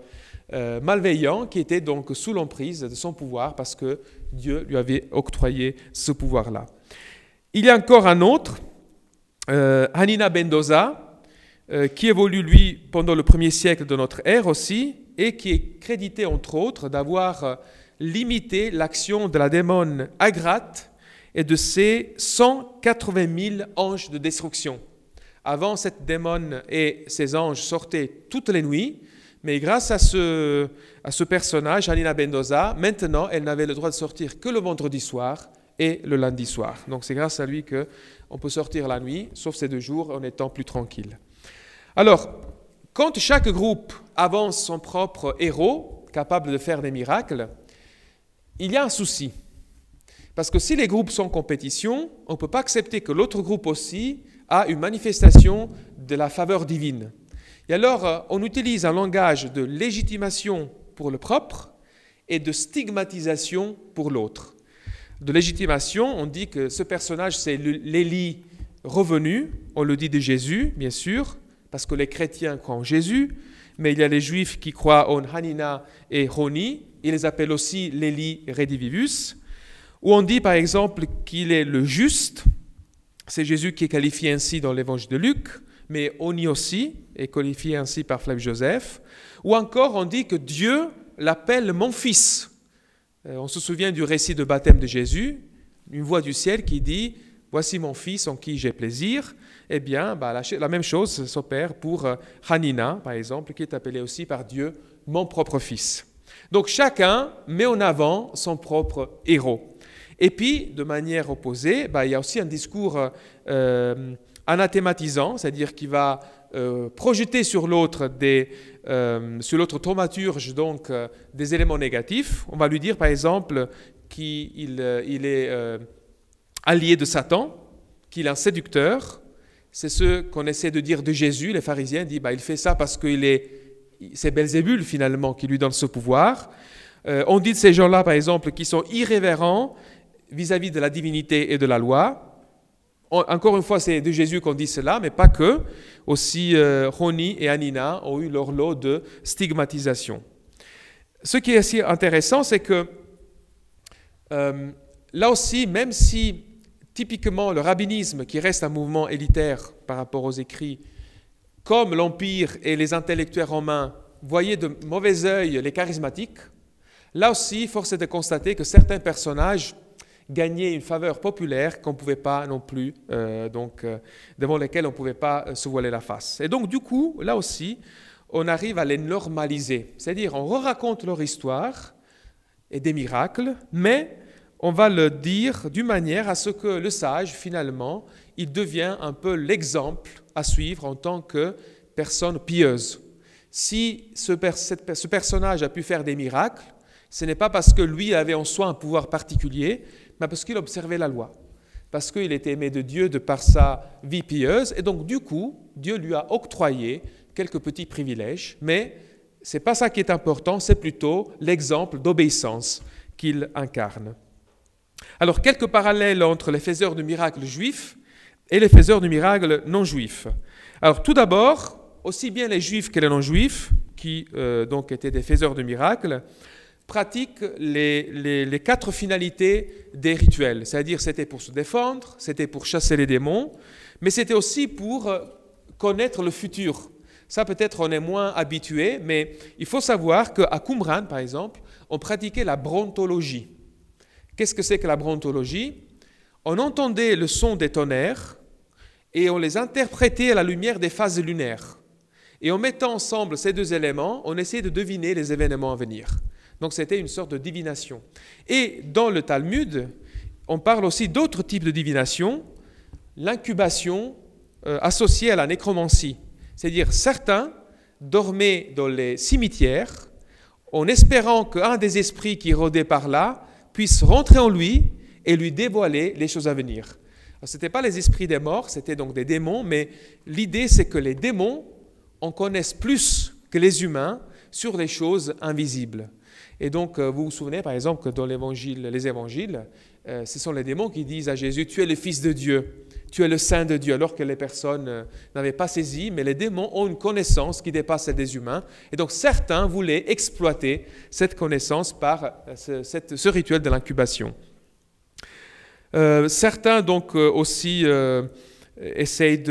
euh, malveillants qui étaient donc sous l'emprise de son pouvoir parce que Dieu lui avait octroyé ce pouvoir-là. Il y a encore un autre, euh, Hanina Bendoza, qui évolue lui pendant le premier siècle de notre ère aussi, et qui est crédité entre autres d'avoir euh, limité l'action de la démon Agrath et de ses 180 000 anges de destruction. Avant, cette démon et ses anges sortaient toutes les nuits, mais grâce à ce, à ce personnage, Alina Bendoza, maintenant, elle n'avait le droit de sortir que le vendredi soir et le lundi soir. Donc c'est grâce à lui qu'on peut sortir la nuit, sauf ces deux jours, en étant plus tranquille. Alors, quand chaque groupe avance son propre héros, capable de faire des miracles, il y a un souci. Parce que si les groupes sont en compétition, on ne peut pas accepter que l'autre groupe aussi a une manifestation de la faveur divine. Et alors, euh, on utilise un langage de légitimation pour le propre et de stigmatisation pour l'autre. De légitimation, on dit que ce personnage, c'est l'Élie revenu, on le dit de Jésus, bien sûr, parce que les chrétiens croient en Jésus, mais il y a les juifs qui croient en Hanina et Roni, ils les appellent aussi l'Élie redivivus, où on dit par exemple qu'il est le juste, c'est Jésus qui est qualifié ainsi dans l'évangile de Luc, mais Oni aussi est qualifié ainsi par Flav Joseph, ou encore on dit que Dieu l'appelle mon fils. Euh, on se souvient du récit de baptême de Jésus, une voix du ciel qui dit Voici mon fils en qui j'ai plaisir. Eh bien, bah, la, même chose s'opère pour euh, Hanina, par exemple, qui est appelé aussi par Dieu mon propre fils. Donc chacun met en avant son propre héros. Et puis, de manière opposée, bah, il y a aussi un discours euh, anathématisant, c'est-à-dire qui va projeter sur l'autre des euh, sur l'autre thaumaturge donc des éléments négatifs. On va lui dire par exemple qu'il il est allié de Satan, qu'il est un séducteur. C'est ce qu'on essaie de dire de Jésus. Les pharisiens disent bah, il fait ça parce qu'il est c'est Belzébul finalement qui lui donne ce pouvoir. on dit de ces gens-là, par exemple, qui sont irrévérents vis-à-vis de la divinité et de la loi. Encore une fois, c'est de Jésus qu'on dit cela, mais pas que. Aussi, euh, Roni et Anina ont eu leur lot de stigmatisation. Ce qui est assez intéressant, c'est que euh, là aussi, même si typiquement le rabbinisme, qui reste un mouvement élitaire par rapport aux écrits, comme l'Empire et les intellectuels romains voyaient de mauvais œil les charismatiques, là aussi, force est de constater que certains personnages gagner une faveur populaire qu'on pouvait pas non plus, euh, donc, euh, devant lesquels on ne pouvait pas euh, se voiler la face. Et donc, du coup, là aussi, on arrive à les normaliser. C'est-à-dire, on raconte leur histoire et des miracles, mais on va le dire d'une manière à ce que le sage, finalement, il devient un peu l'exemple à suivre en tant que personne pieuse. Si ce, ce personnage a pu faire des miracles, ce n'est pas parce que lui avait en soi un pouvoir particulier, mais parce qu'il observait la loi, parce qu'il était aimé de Dieu de par sa vie pieuse, et donc du coup, Dieu lui a octroyé quelques petits privilèges, mais ce n'est pas ça qui est important, c'est plutôt l'exemple d'obéissance qu'il incarne. Alors, quelques parallèles entre les faiseurs de miracles juifs et les faiseurs de miracles non juifs. Alors, tout d'abord, aussi bien les juifs que les non juifs, qui euh, donc étaient des faiseurs de miracles, pratique les, quatre finalités des rituels. C'est-à-dire c'était pour se défendre, c'était pour chasser les démons, mais c'était aussi pour euh, connaître le futur. Ça peut-être on est moins habitué, mais il faut savoir qu'à Qumran, par exemple, on pratiquait la brontologie. Qu'est-ce que c'est que la brontologie? On entendait le son des tonnerres et on les interprétait à la lumière des phases lunaires. Et en mettant ensemble ces deux éléments, on essayait de deviner les événements à venir. Donc c'était une sorte de divination. Et dans le Talmud, on parle aussi d'autres types de divination, l'incubation euh, associée à la nécromancie. C'est-à-dire certains dormaient dans les cimetières en espérant qu'un des esprits qui rôdait par là puisse rentrer en lui et lui dévoiler les choses à venir. Ce n'étaient pas les esprits des morts, c'était donc des démons, mais l'idée c'est que les démons en connaissent plus que les humains sur les choses invisibles. Et donc, euh, vous vous souvenez, par exemple, que dans l'évangile, les évangiles, euh, ce sont les démons qui disent à Jésus, tu es le Fils de Dieu, tu es le Saint de Dieu, alors que les personnes euh, n'avaient pas saisi, mais les démons ont une connaissance qui dépasse celle des humains. Et donc, certains voulaient exploiter cette connaissance par ce, rituel de l'incubation. certains, donc, aussi essayent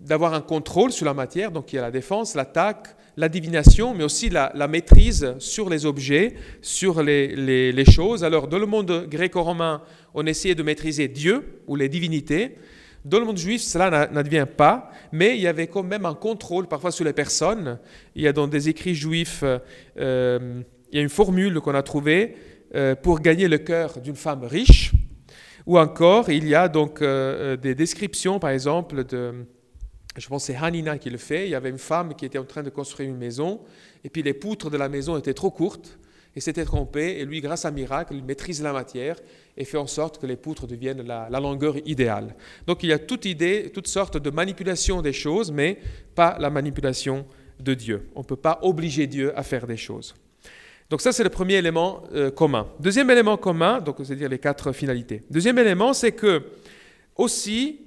d'avoir un contrôle sur la matière, donc il y a la défense, l'attaque, la divination, mais aussi la, maîtrise sur les objets, sur les, choses. Alors, dans le monde gréco-romain, on essayait de maîtriser Dieu ou les divinités. Dans le monde juif, cela n'advient pas, mais il y avait quand même un contrôle parfois sur les personnes. Il y a dans des écrits juifs, euh, il y a une formule qu'on a trouvée euh, pour gagner le cœur d'une femme riche. Ou encore, il y a donc euh, des descriptions, par exemple, de, Je pense que c'est Hanina qui le fait. Il y avait une femme qui était en train de construire une maison, et puis les poutres de la maison étaient trop courtes, et s'était trompé, et lui, grâce à un miracle, il maîtrise la matière et fait en sorte que les poutres deviennent la, longueur idéale. Donc il y a toute idée, toutes sortes de manipulations des choses, mais pas la manipulation de Dieu. On ne peut pas obliger Dieu à faire des choses. Donc ça, c'est le premier élément euh, commun. Deuxième élément commun, donc c'est-à-dire les quatre finalités. Deuxième élément, c'est que aussi,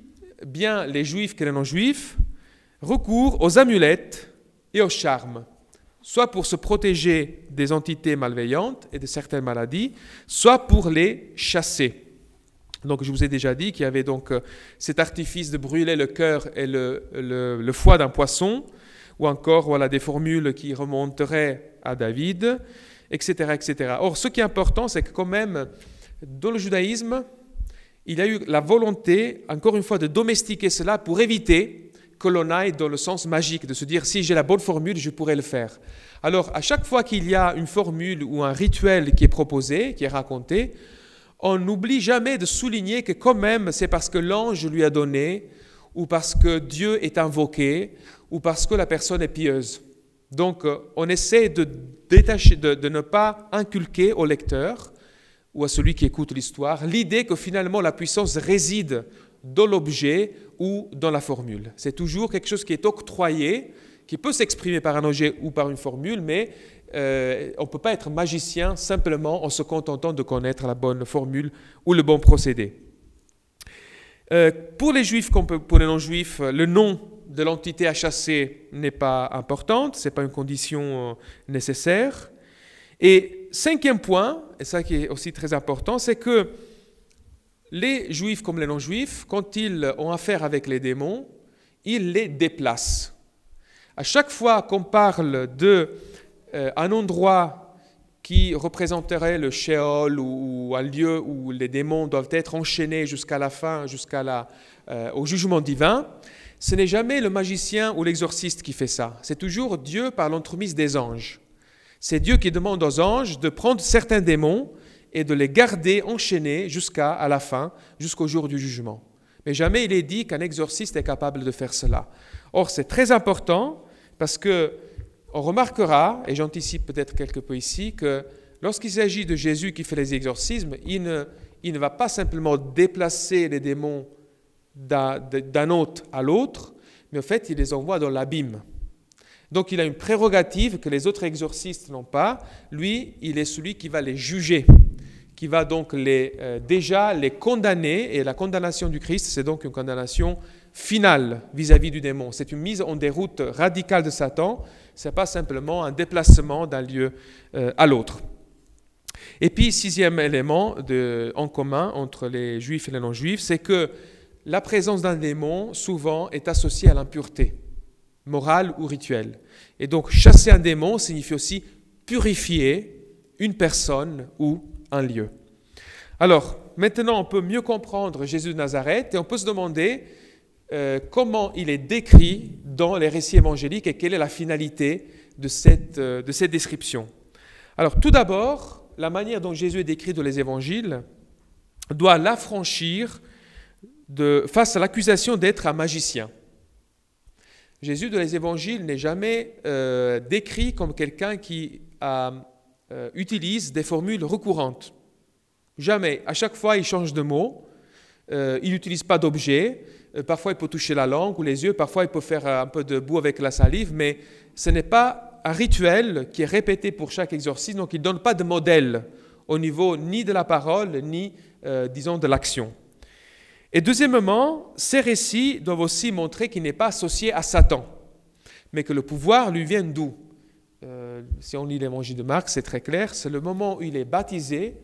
bien les juifs que les non-juifs recourent aux amulettes et aux charmes, soit pour se protéger des entités malveillantes et de certaines maladies, soit pour les chasser. Donc je vous ai déjà dit qu'il y avait donc euh, cet artifice de brûler le cœur et le, le, le foie d'un poisson, ou encore voilà, des formules qui remonteraient à David, etc., etc. Or, ce qui est important, c'est que quand même, dans le judaïsme, il a eu la volonté, encore une fois, de domestiquer cela pour éviter que l'on aille dans le sens magique, de se dire si j'ai la bonne formule, je pourrais le faire. Alors, à chaque fois qu'il y a une formule ou un rituel qui est proposé, qui est raconté, on n'oublie jamais de souligner que quand même, c'est parce que l'ange lui a donné, ou parce que Dieu est invoqué, ou parce que la personne est pieuse. Donc, euh, on essaie de, détacher, de, de ne pas inculquer au lecteur ou à celui qui écoute l'histoire l'idée que finalement la puissance réside dans l'objet ou dans la formule. C'est toujours quelque chose qui est octroyé, qui peut s'exprimer par un objet ou par une formule, mais euh, on ne peut pas être magicien simplement en se contentant de connaître la bonne formule ou le bon procédé. Euh, pour les juifs pour les non-juifs, le nom de l'entité à chasser n'est pas importante, ce n'est pas une condition euh, nécessaire. Et cinquième point, et ça qui est aussi très important, c'est que les juifs comme les non-juifs, quand ils ont affaire avec les démons, ils les déplacent. À chaque fois qu'on parle d'un euh, endroit qui représenterait le Sheol ou, un lieu où les démons doivent être enchaînés jusqu'à la fin, jusqu'au euh, jugement divin, ce n'est jamais le magicien ou l'exorciste qui fait ça. C'est toujours Dieu par l'entremise des anges. C'est Dieu qui demande aux anges de prendre certains démons et de les garder enchaînés jusqu'à la fin, jusqu'au jour du jugement. Mais jamais il est dit qu'un exorciste est capable de faire cela. Or, c'est très important parce que on remarquera, et j'anticipe peut-être quelque peu ici, que lorsqu'il s'agit de Jésus qui fait les exorcismes, il ne, il ne va pas simplement déplacer les démons d'un hôte à l'autre, mais en fait, il les envoie dans l'abîme. Donc il a une prérogative que les autres exorcistes n'ont pas. Lui, il est celui qui va les juger, qui va donc euh, déjà les condamner. Et la condamnation du Christ, c'est donc une condamnation finale vis-à-vis du démon. C'est une mise en déroute radicale de Satan. Ce n'est pas simplement un déplacement d'un lieu euh, à l'autre. Et puis, sixième élément en commun entre les juifs et les non-juifs, c'est que la présence d'un démon, souvent, est associée à l'impureté, morale ou rituelle. Et donc, chasser un démon signifie aussi purifier une personne ou un lieu. Alors, maintenant, on peut mieux comprendre Jésus de Nazareth et on peut se demander euh, comment il est décrit dans les récits évangéliques et quelle est la finalité de cette, euh, de cette description. Alors, tout d'abord, la manière dont Jésus est décrit dans les évangiles doit l'affranchir face à l'accusation d'être un magicien. Jésus dans les évangiles n'est jamais euh, décrit comme quelqu'un qui euh, utilise des formules recourantes. Jamais. À chaque fois, il change de mot. Euh, il n'utilise pas d'objet. parfois, il peut toucher la langue ou les yeux. Parfois, il peut faire un peu de boue avec la salive. Mais ce n'est pas un rituel qui est répété pour chaque exorcisme. Donc, il ne donne pas de modèle au niveau ni de la parole, ni, disons, de l'action. Et deuxièmement, ces récits doivent aussi montrer qu'il n'est pas associé à Satan, mais que le pouvoir lui vient d'où? Euh, Si on lit l'évangile de Marc, c'est très clair, c'est le moment où il est baptisé,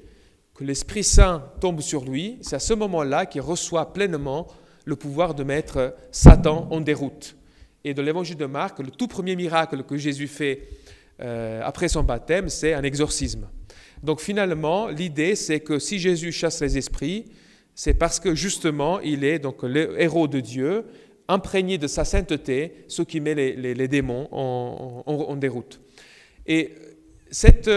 que l'Esprit Saint tombe sur lui, c'est à ce moment-là qu'il reçoit pleinement le pouvoir de mettre Satan en déroute. Et dans l'évangile de Marc, le tout premier miracle que Jésus fait euh, après son baptême, c'est un exorcisme. Donc finalement, l'idée, c'est que si Jésus chasse les esprits, c'est parce que justement, il est donc le héros de Dieu, imprégné de sa sainteté, ce qui met les, démons en, déroute. Et cette,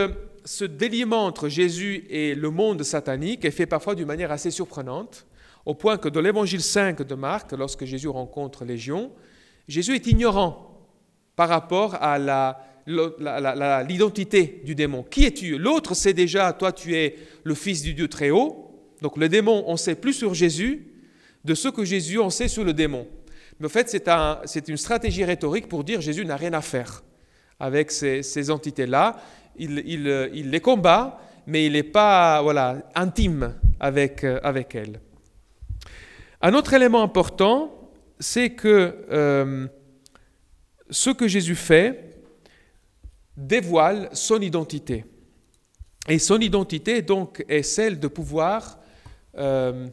ce déliement entre Jésus et le monde satanique est fait parfois d'une manière assez surprenante, au point que dans l'évangile 5 de Marc, lorsque Jésus rencontre Légion, Jésus est ignorant par rapport à l'identité du démon. Qui es-tu? L'autre sait déjà, toi tu es le Fils du Dieu très haut. Donc le démon, on sait plus sur Jésus de ce que Jésus en sait sur le démon. Mais en fait, c'est une stratégie rhétorique pour dire Jésus n'a rien à faire avec ces, entités-là. Il, il, les combat, mais il n'est pas voilà, intime avec, avec elles. Un autre élément important, c'est que euh, ce que Jésus fait dévoile son identité. Et son identité, donc, est celle de pouvoir, euh,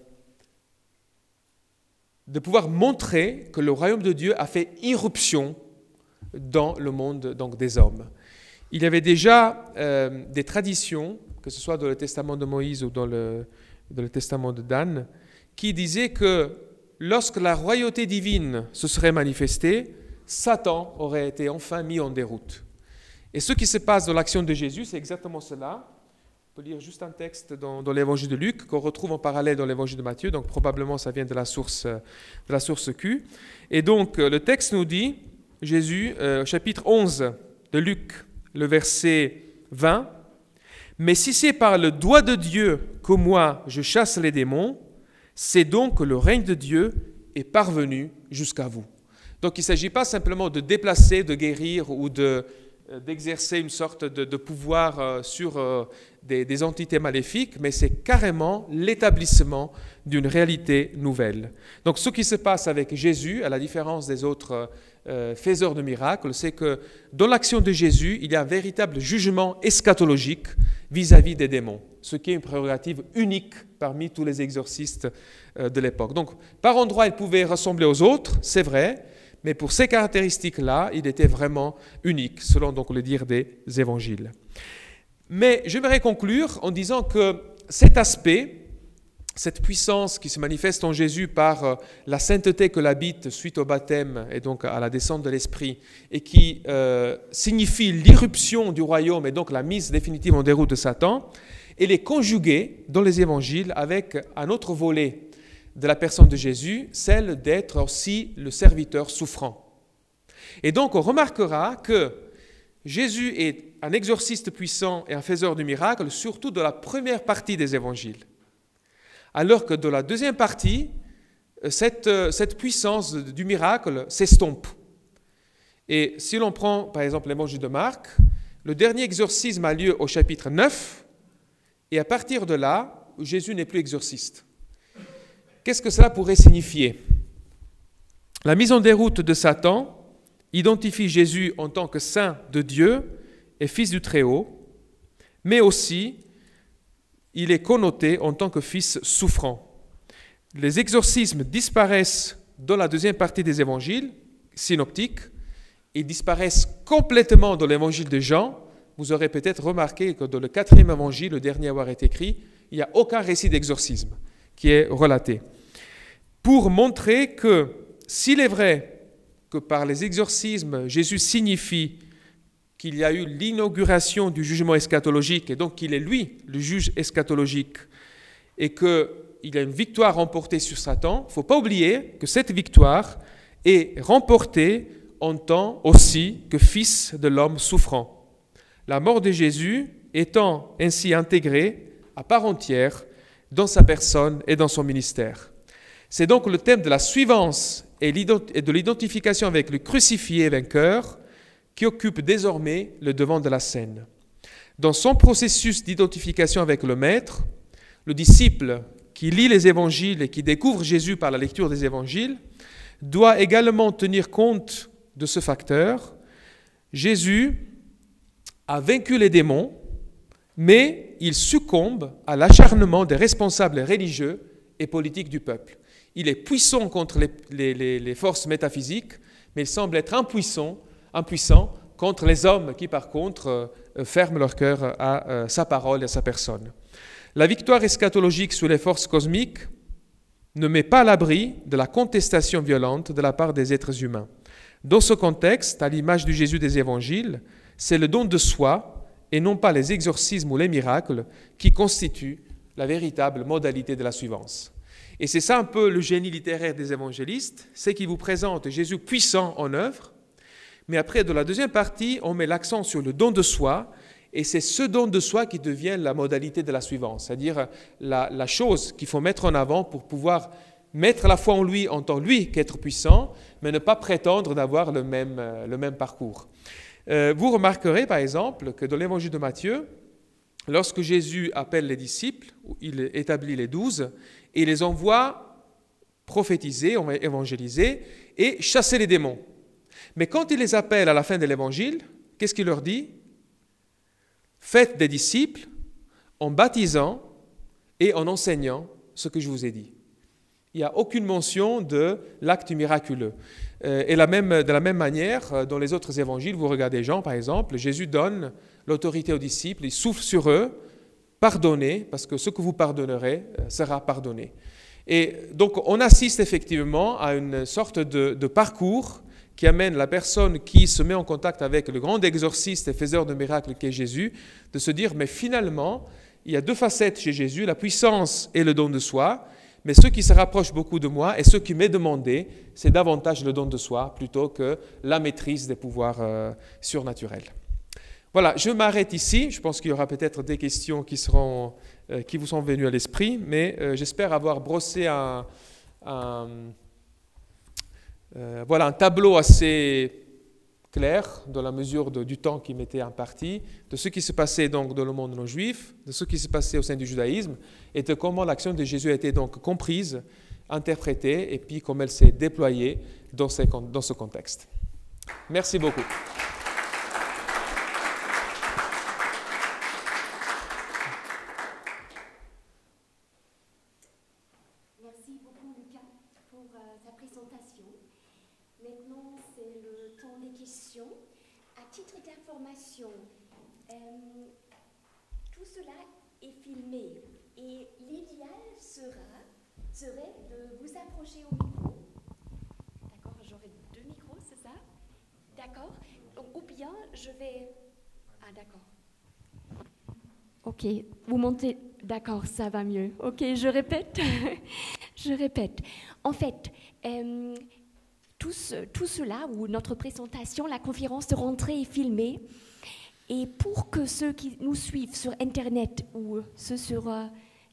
de pouvoir montrer que le royaume de Dieu a fait irruption dans le monde donc, des hommes. Il y avait déjà euh, des traditions, que ce soit dans le testament de Moïse ou dans le, dans le testament de Dan, qui disait que lorsque la royauté divine se serait manifestée, Satan aurait été enfin mis en déroute. Et ce qui se passe dans l'action de Jésus, c'est exactement cela. On peut lire juste un texte dans, l'évangile de Luc qu'on retrouve en parallèle dans l'évangile de Matthieu, donc probablement ça vient de la source, de la source Q. Et donc le texte nous dit, Jésus, euh, chapitre 11 de Luc, le verset 20, Mais si c'est par le doigt de Dieu que moi je chasse les démons, c'est donc que le règne de Dieu est parvenu jusqu'à vous. Donc il ne s'agit pas simplement de déplacer, de guérir ou de, euh, d'exercer une sorte de, pouvoir euh, sur euh, des, entités maléfiques, mais c'est carrément l'établissement d'une réalité nouvelle. Donc ce qui se passe avec Jésus, à la différence des autres faiseurs de miracles, c'est que dans l'action de Jésus, il y a un véritable jugement eschatologique vis-à-vis des démons, ce qui est une prérogative unique parmi tous les exorcistes de l'époque. Donc par endroits, il pouvait ressembler aux autres, c'est vrai, mais pour ces caractéristiques-là, il était vraiment unique, selon donc le dire des évangiles. Mais j'aimerais conclure en disant que cet aspect, cette puissance qui se manifeste en Jésus par euh, la sainteté que l'habite suite au baptême et donc à la descente de l'Esprit, et qui euh, signifie l'irruption du royaume et donc la mise définitive en déroute de Satan, elle est conjuguée dans les évangiles avec un autre volet de la personne de Jésus, celle d'être aussi le serviteur souffrant. Et donc on remarquera que Jésus est un exorciste puissant et un faiseur de miracles, surtout dans la première partie des évangiles. Alors que dans la deuxième partie, cette, cette puissance du miracle s'estompe. Et si l'on prend par exemple l'évangile de Marc, le dernier exorcisme a lieu au chapitre 9, et à partir de là, Jésus n'est plus exorciste. Qu'est-ce que cela pourrait signifier? La mise en déroute de Satan identifie Jésus en tant que saint de Dieu et fils du Très-Haut, mais aussi il est connoté en tant que fils souffrant. Les exorcismes disparaissent dans la deuxième partie des évangiles synoptiques et disparaissent complètement dans l'évangile de Jean. Vous aurez peut-être remarqué que dans le quatrième évangile, le dernier à avoir été écrit, il n'y a aucun récit d'exorcisme qui est relaté pour montrer que s'il est vrai que par les exorcismes, Jésus signifie qu'il y a eu l'inauguration du jugement eschatologique et donc qu'il est lui le juge eschatologique et qu'il a une victoire remportée sur Satan, il ne faut pas oublier que cette victoire est remportée en tant aussi que fils de l'homme souffrant. La mort de Jésus étant ainsi intégrée à part entière dans sa personne et dans son ministère. C'est donc le thème de la suivance et de l'identification avec le crucifié vainqueur qui occupe désormais le devant de la scène. Dans son processus d'identification avec le Maître, le disciple qui lit les évangiles et qui découvre Jésus par la lecture des évangiles doit également tenir compte de ce facteur. Jésus a vaincu les démons, mais il succombe à l'acharnement des responsables religieux et politiques du peuple. Il est puissant contre les, forces métaphysiques, mais il semble être impuissant, impuissant contre les hommes qui, par contre, euh, ferment leur cœur à euh, sa parole et à sa personne. La victoire eschatologique sur les forces cosmiques ne met pas à l'abri de la contestation violente de la part des êtres humains. Dans ce contexte, à l'image du Jésus des évangiles, c'est le don de soi et non pas les exorcismes ou les miracles qui constituent la véritable modalité de la suivance. Et c'est ça un peu le génie littéraire des évangélistes, c'est qu'ils vous présentent Jésus puissant en œuvre, mais après, dans la deuxième partie, on met l'accent sur le don de soi, et c'est ce don de soi qui devient la modalité de la suivante, c'est-à-dire la, la chose qu'il faut mettre en avant pour pouvoir mettre la foi en lui en tant lui qu'être puissant, mais ne pas prétendre d'avoir le même, euh, le même parcours. Euh, vous remarquerez par exemple que dans l'évangile de Matthieu, lorsque Jésus appelle les disciples, il établit les douze, et les envoie prophétiser, évangéliser et chasser les démons. Mais quand il les appelle à la fin de l'évangile, qu'est-ce qu'il leur dit? Faites des disciples en baptisant et en enseignant ce que je vous ai dit. Il n'y a aucune mention de l'acte miraculeux. Euh, et la même, de la même manière, euh, dans les autres évangiles, vous regardez Jean par exemple, Jésus donne l'autorité aux disciples, il souffle sur eux, pardonnez, parce que ce que vous pardonnerez euh, sera pardonné. Et donc on assiste effectivement à une sorte de, de parcours qui amène la personne qui se met en contact avec le grand exorciste et faiseur de miracles qu'est Jésus, de se dire, mais finalement, il y a deux facettes chez Jésus, la puissance et le don de soi, mais ce qui se rapproche beaucoup de moi et ce qui m'est demandé, c'est davantage le don de soi plutôt que la maîtrise des pouvoirs euh, surnaturels. Voilà, je m'arrête ici. Je pense qu'il y aura peut-être des questions qui, euh, vous sont venues à l'esprit, mais euh, j'espère avoir brossé un, voilà, un tableau assez clair dans la mesure du temps qui m'était imparti, de ce qui se passait donc dans le monde non juif, de ce qui se passait au sein du judaïsme, et de comment l'action de Jésus a été donc comprise, interprétée, et puis comment elle s'est déployée dans dans ce contexte. Merci beaucoup. Je vais... Ah, d'accord. Ok, vous montez. D'accord, ça va mieux. Ok, je répète. je répète. En fait, euh, tout, tout, cela, ou notre présentation, la conférence de rentrée est filmée. Et pour que ceux qui nous suivent sur Internet ou ceux sur euh,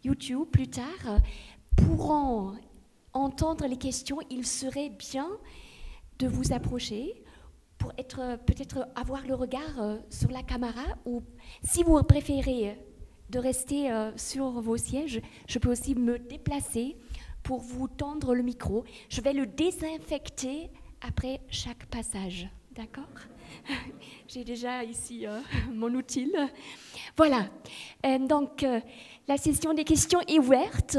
YouTube plus tard pourront entendre les questions, il serait bien de vous approcher pour être peut-être avoir le regard euh, sur la caméra ou si vous préférez de rester euh, sur vos sièges, je peux aussi me déplacer pour vous tendre le micro. Je vais le désinfecter après chaque passage. D'accord? J'ai déjà ici euh, mon outil. Voilà. donc, la session des questions est ouverte.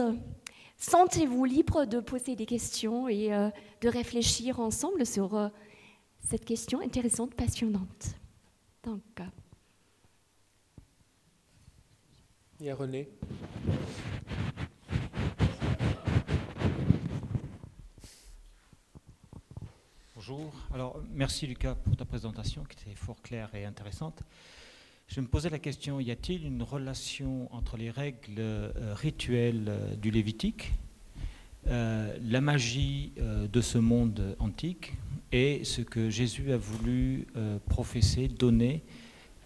Sentez-vous libre de poser des questions et de réfléchir ensemble sur cette question intéressante, passionnante. Donc, euh, Il y a René. Bonjour. Alors, merci Lucas pour ta présentation qui était fort claire et intéressante. Je me posais la question, y a-t-il une relation entre les règles euh, rituelles euh, du Lévitique, la magie de ce monde antique, et ce que Jésus a voulu euh, professer, donner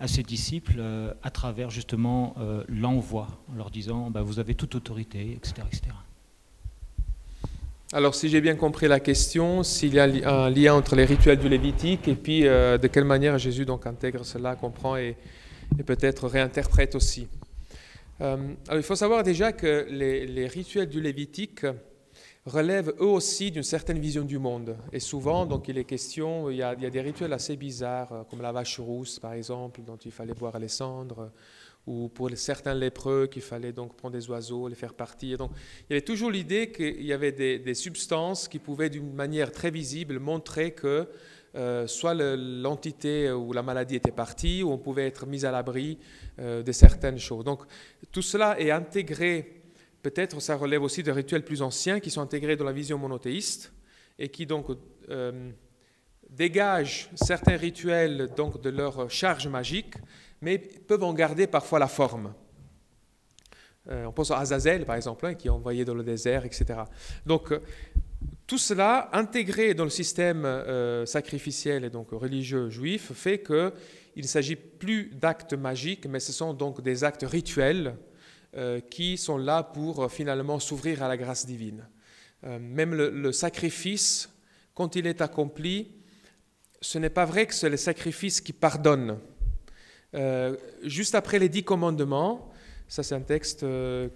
à ses disciples euh, à travers justement euh, l'envoi, en leur disant bah, vous avez toute autorité, etc. etc. Alors si j'ai bien compris la question, s'il y a un lien entre les rituels du Lévitique et puis de quelle manière Jésus donc intègre cela, comprend et, peut-être réinterprète aussi. alors il faut savoir déjà que les, les rituels du Lévitique relèvent eux aussi d'une certaine vision du monde. Et souvent, donc, il est question, il y, a, des rituels assez bizarres, euh, comme la vache rousse, par exemple, dont il fallait boire les cendres, ou pour certains lépreux, qu'il fallait donc prendre des oiseaux, les faire partir. Donc, il y avait toujours l'idée qu'il y avait des, substances qui pouvaient, d'une manière très visible, montrer que euh, soit l'entité ou la maladie était partie, ou on pouvait être mis à l'abri euh, de certaines choses. Donc, tout cela est intégré Peut-être ça relève aussi de rituels plus anciens qui sont intégrés dans la vision monothéiste et qui donc euh, dégagent certains rituels donc de leur charge magique, mais peuvent en garder parfois la forme. on pense à Azazel, par exemple, hein, qui est envoyé dans le désert, etc. Donc, tout cela, intégré dans le système sacrificiel et donc religieux juif, fait qu'il ne s'agit plus d'actes magiques, mais ce sont donc des actes rituels qui sont là pour finalement s'ouvrir à la grâce divine. même le sacrifice, quand il est accompli, ce n'est pas vrai que c'est le sacrifice qui pardonne. Euh, juste après les dix commandements, ça c'est un texte euh,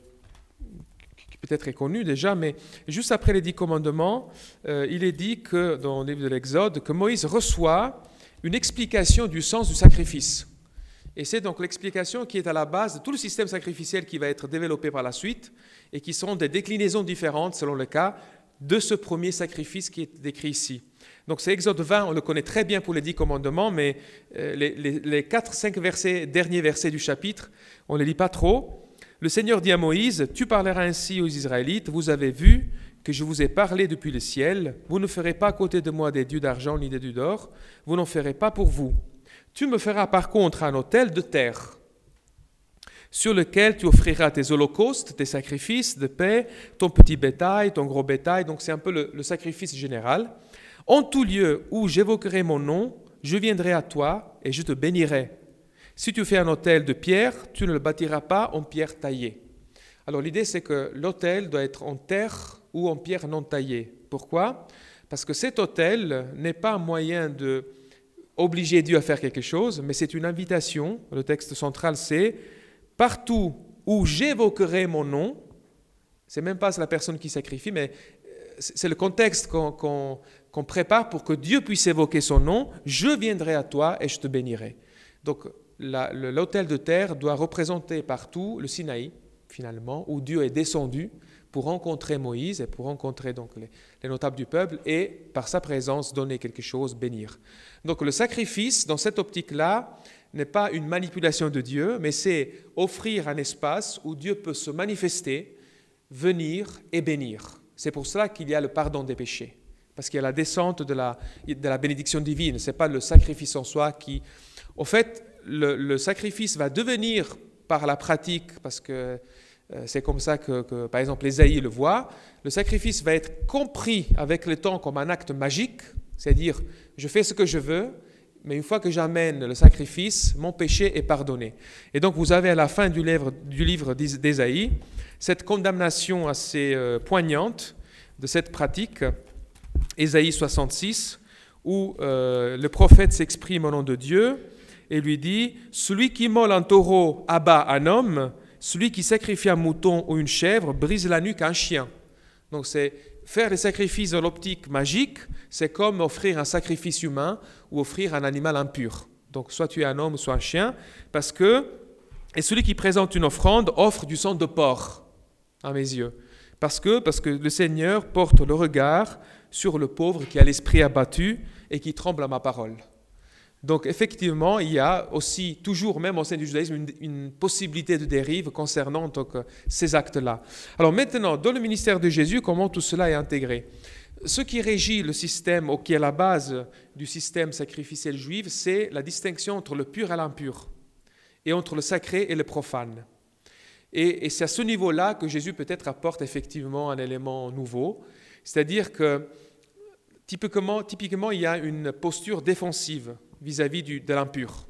qui peut-être est connu déjà, mais juste après les dix commandements, euh, il est dit que dans le livre de l'Exode, que Moïse reçoit une explication du sens du sacrifice. Et c'est donc l'explication qui est à la base de tout le système sacrificiel qui va être développé par la suite et qui sont des déclinaisons différentes selon le cas de ce premier sacrifice qui est décrit ici. Donc c'est Exode 20, on le connaît très bien pour les dix commandements, mais euh, les, quatre, cinq versets, derniers versets du chapitre, on ne les lit pas trop. Le Seigneur dit à Moïse, Tu parleras ainsi aux Israélites, vous avez vu que je vous ai parlé depuis le ciel, vous ne ferez pas à côté de moi des dieux d'argent ni des dieux d'or, vous n'en ferez pas pour vous. Tu me feras par contre un autel de terre sur lequel tu offriras tes holocaustes, tes sacrifices de paix, ton petit bétail, ton gros bétail, donc c'est un peu le sacrifice général. En tout lieu où j'évoquerai mon nom, je viendrai à toi et je te bénirai. Si tu fais un autel de pierre, tu ne le bâtiras pas en pierre taillée. Alors l'idée c'est que l'autel doit être en terre ou en pierre non taillée. Pourquoi? Parce que cet autel n'est pas un moyen de obliger Dieu à faire quelque chose, mais c'est une invitation. Le texte central c'est partout où j'évoquerai mon nom, c'est même pas la personne qui sacrifie, mais c'est le contexte qu'on qu'on prépare pour que Dieu puisse évoquer son nom, je viendrai à toi et je te bénirai. Donc l'autel de terre doit représenter partout le Sinaï, finalement, où Dieu est descendu pour rencontrer Moïse et pour rencontrer donc les, les, notables du peuple et par sa présence donner quelque chose, bénir. Donc le sacrifice, dans cette optique-là, n'est pas une manipulation de Dieu, mais c'est offrir un espace où Dieu peut se manifester, venir et bénir. C'est pour cela qu'il y a le pardon des péchés parce qu'il y a la descente de la, de la bénédiction divine. Ce n'est pas le sacrifice en soi qui... Au fait, le, sacrifice va devenir par la pratique, parce que euh, c'est comme ça que, par exemple, Ésaïe le voit, le sacrifice va être compris avec le temps comme un acte magique, c'est-à-dire je fais ce que je veux, mais une fois que j'amène le sacrifice, mon péché est pardonné. Et donc vous avez à la fin du livre, du livre d'Ésaïe cette condamnation assez euh, poignante de cette pratique Ésaïe 66, où euh, le prophète s'exprime au nom de Dieu et lui dit Celui qui molle un taureau abat un homme, celui qui sacrifie un mouton ou une chèvre brise la nuque à un chien. Donc c'est faire des sacrifices dans l'optique magique, c'est comme offrir un sacrifice humain ou offrir un animal impur. Donc soit tu es un homme, soit un chien, parce que et celui qui présente une offrande offre du sang de porc à mes yeux. Parce que, parce que le Seigneur porte le regard sur le pauvre qui a l'esprit abattu et qui tremble à ma parole. Donc effectivement, il y a aussi toujours, même au sein du judaïsme, une, possibilité de dérive concernant ces actes-là. Alors maintenant, dans le ministère de Jésus, comment tout cela est intégré? Ce qui régit le système, ou qui est la base du système sacrificiel juif, c'est la distinction entre le pur et l'impur, et entre le sacré et le profane. Et c'est à ce niveau-là que Jésus peut-être apporte effectivement un élément nouveau, c'est-à-dire que typiquement, il y a une posture défensive vis-à-vis de l'impur.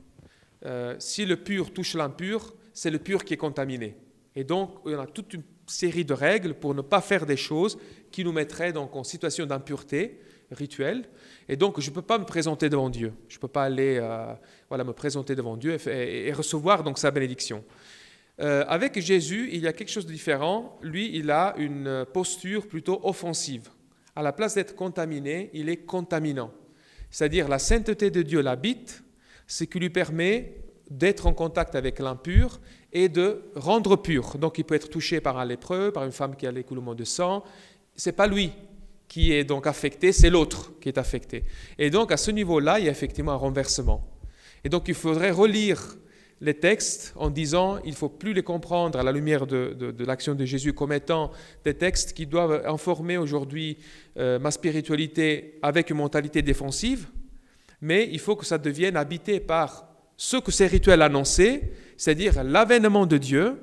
Euh, si le pur touche l'impur, c'est le pur qui est contaminé. Et donc, y a toute une série de règles pour ne pas faire des choses qui nous mettraient donc en situation d'impureté rituelle. Et donc, je ne peux pas me présenter devant Dieu. Je ne peux pas aller euh, voilà, me présenter devant Dieu et, recevoir donc sa bénédiction. Euh, avec Jésus, il y a quelque chose de différent. Lui, il a une posture plutôt offensive. À la place d'être contaminé, il est contaminant. C'est-à-dire la sainteté de Dieu l'habite, ce qui lui permet d'être en contact avec l'impur et de rendre pur. Donc il peut être touché par un lépreux, par une femme qui a l'écoulement de sang. C'est pas lui qui est donc affecté, c'est l'autre qui est affecté. Et donc à ce niveau-là, il y a effectivement un renversement. Et donc il faudrait relire les textes en disant il ne faut plus les comprendre à la lumière de, l'action de Jésus comme étant des textes qui doivent informer aujourd'hui euh, ma spiritualité avec une mentalité défensive, mais il faut que ça devienne habité par ce que ces rituels annonçaient, c'est-à-dire l'avènement de Dieu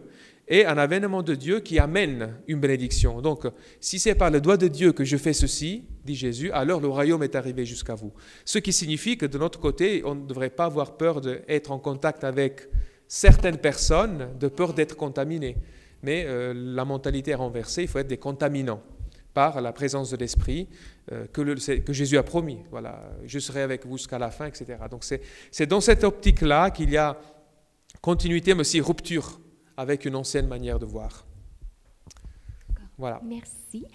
et un avènement de Dieu qui amène une bénédiction. Donc, si c'est par le doigt de Dieu que je fais ceci, dit Jésus, alors le royaume est arrivé jusqu'à vous. Ce qui signifie que de notre côté, on ne devrait pas avoir peur d'être en contact avec certaines personnes, de peur d'être contaminé. Mais euh, la mentalité est renversée, il faut être des contaminants par la présence de l'Esprit euh, que, que, Jésus a promis. Voilà, je serai avec vous jusqu'à la fin, etc. Donc c'est dans cette optique-là qu'il y a continuité, mais aussi rupture avec une ancienne manière de voir. Voilà. Merci.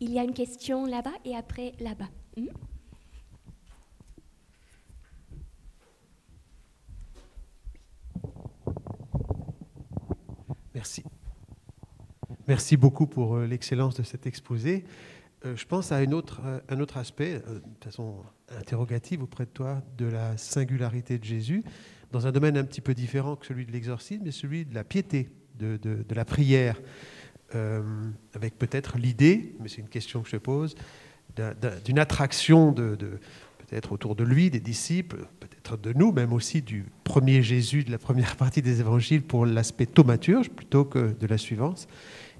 Il y a une question là-bas et après là-bas. Hmm? Merci. Merci beaucoup pour euh, l'excellence de cet exposé. Euh, je pense à un autre, euh, un autre aspect, de façon interrogative auprès de toi, de la singularité de Jésus dans un domaine un petit peu différent que celui de l'exorcisme, mais celui de la piété, de, la prière, euh, avec peut-être l'idée, mais c'est une question que je pose, d'une attraction de, peut-être autour de lui, des disciples, peut-être de nous, même aussi du premier Jésus de la première partie des évangiles pour l'aspect thaumaturge plutôt que de la suivance.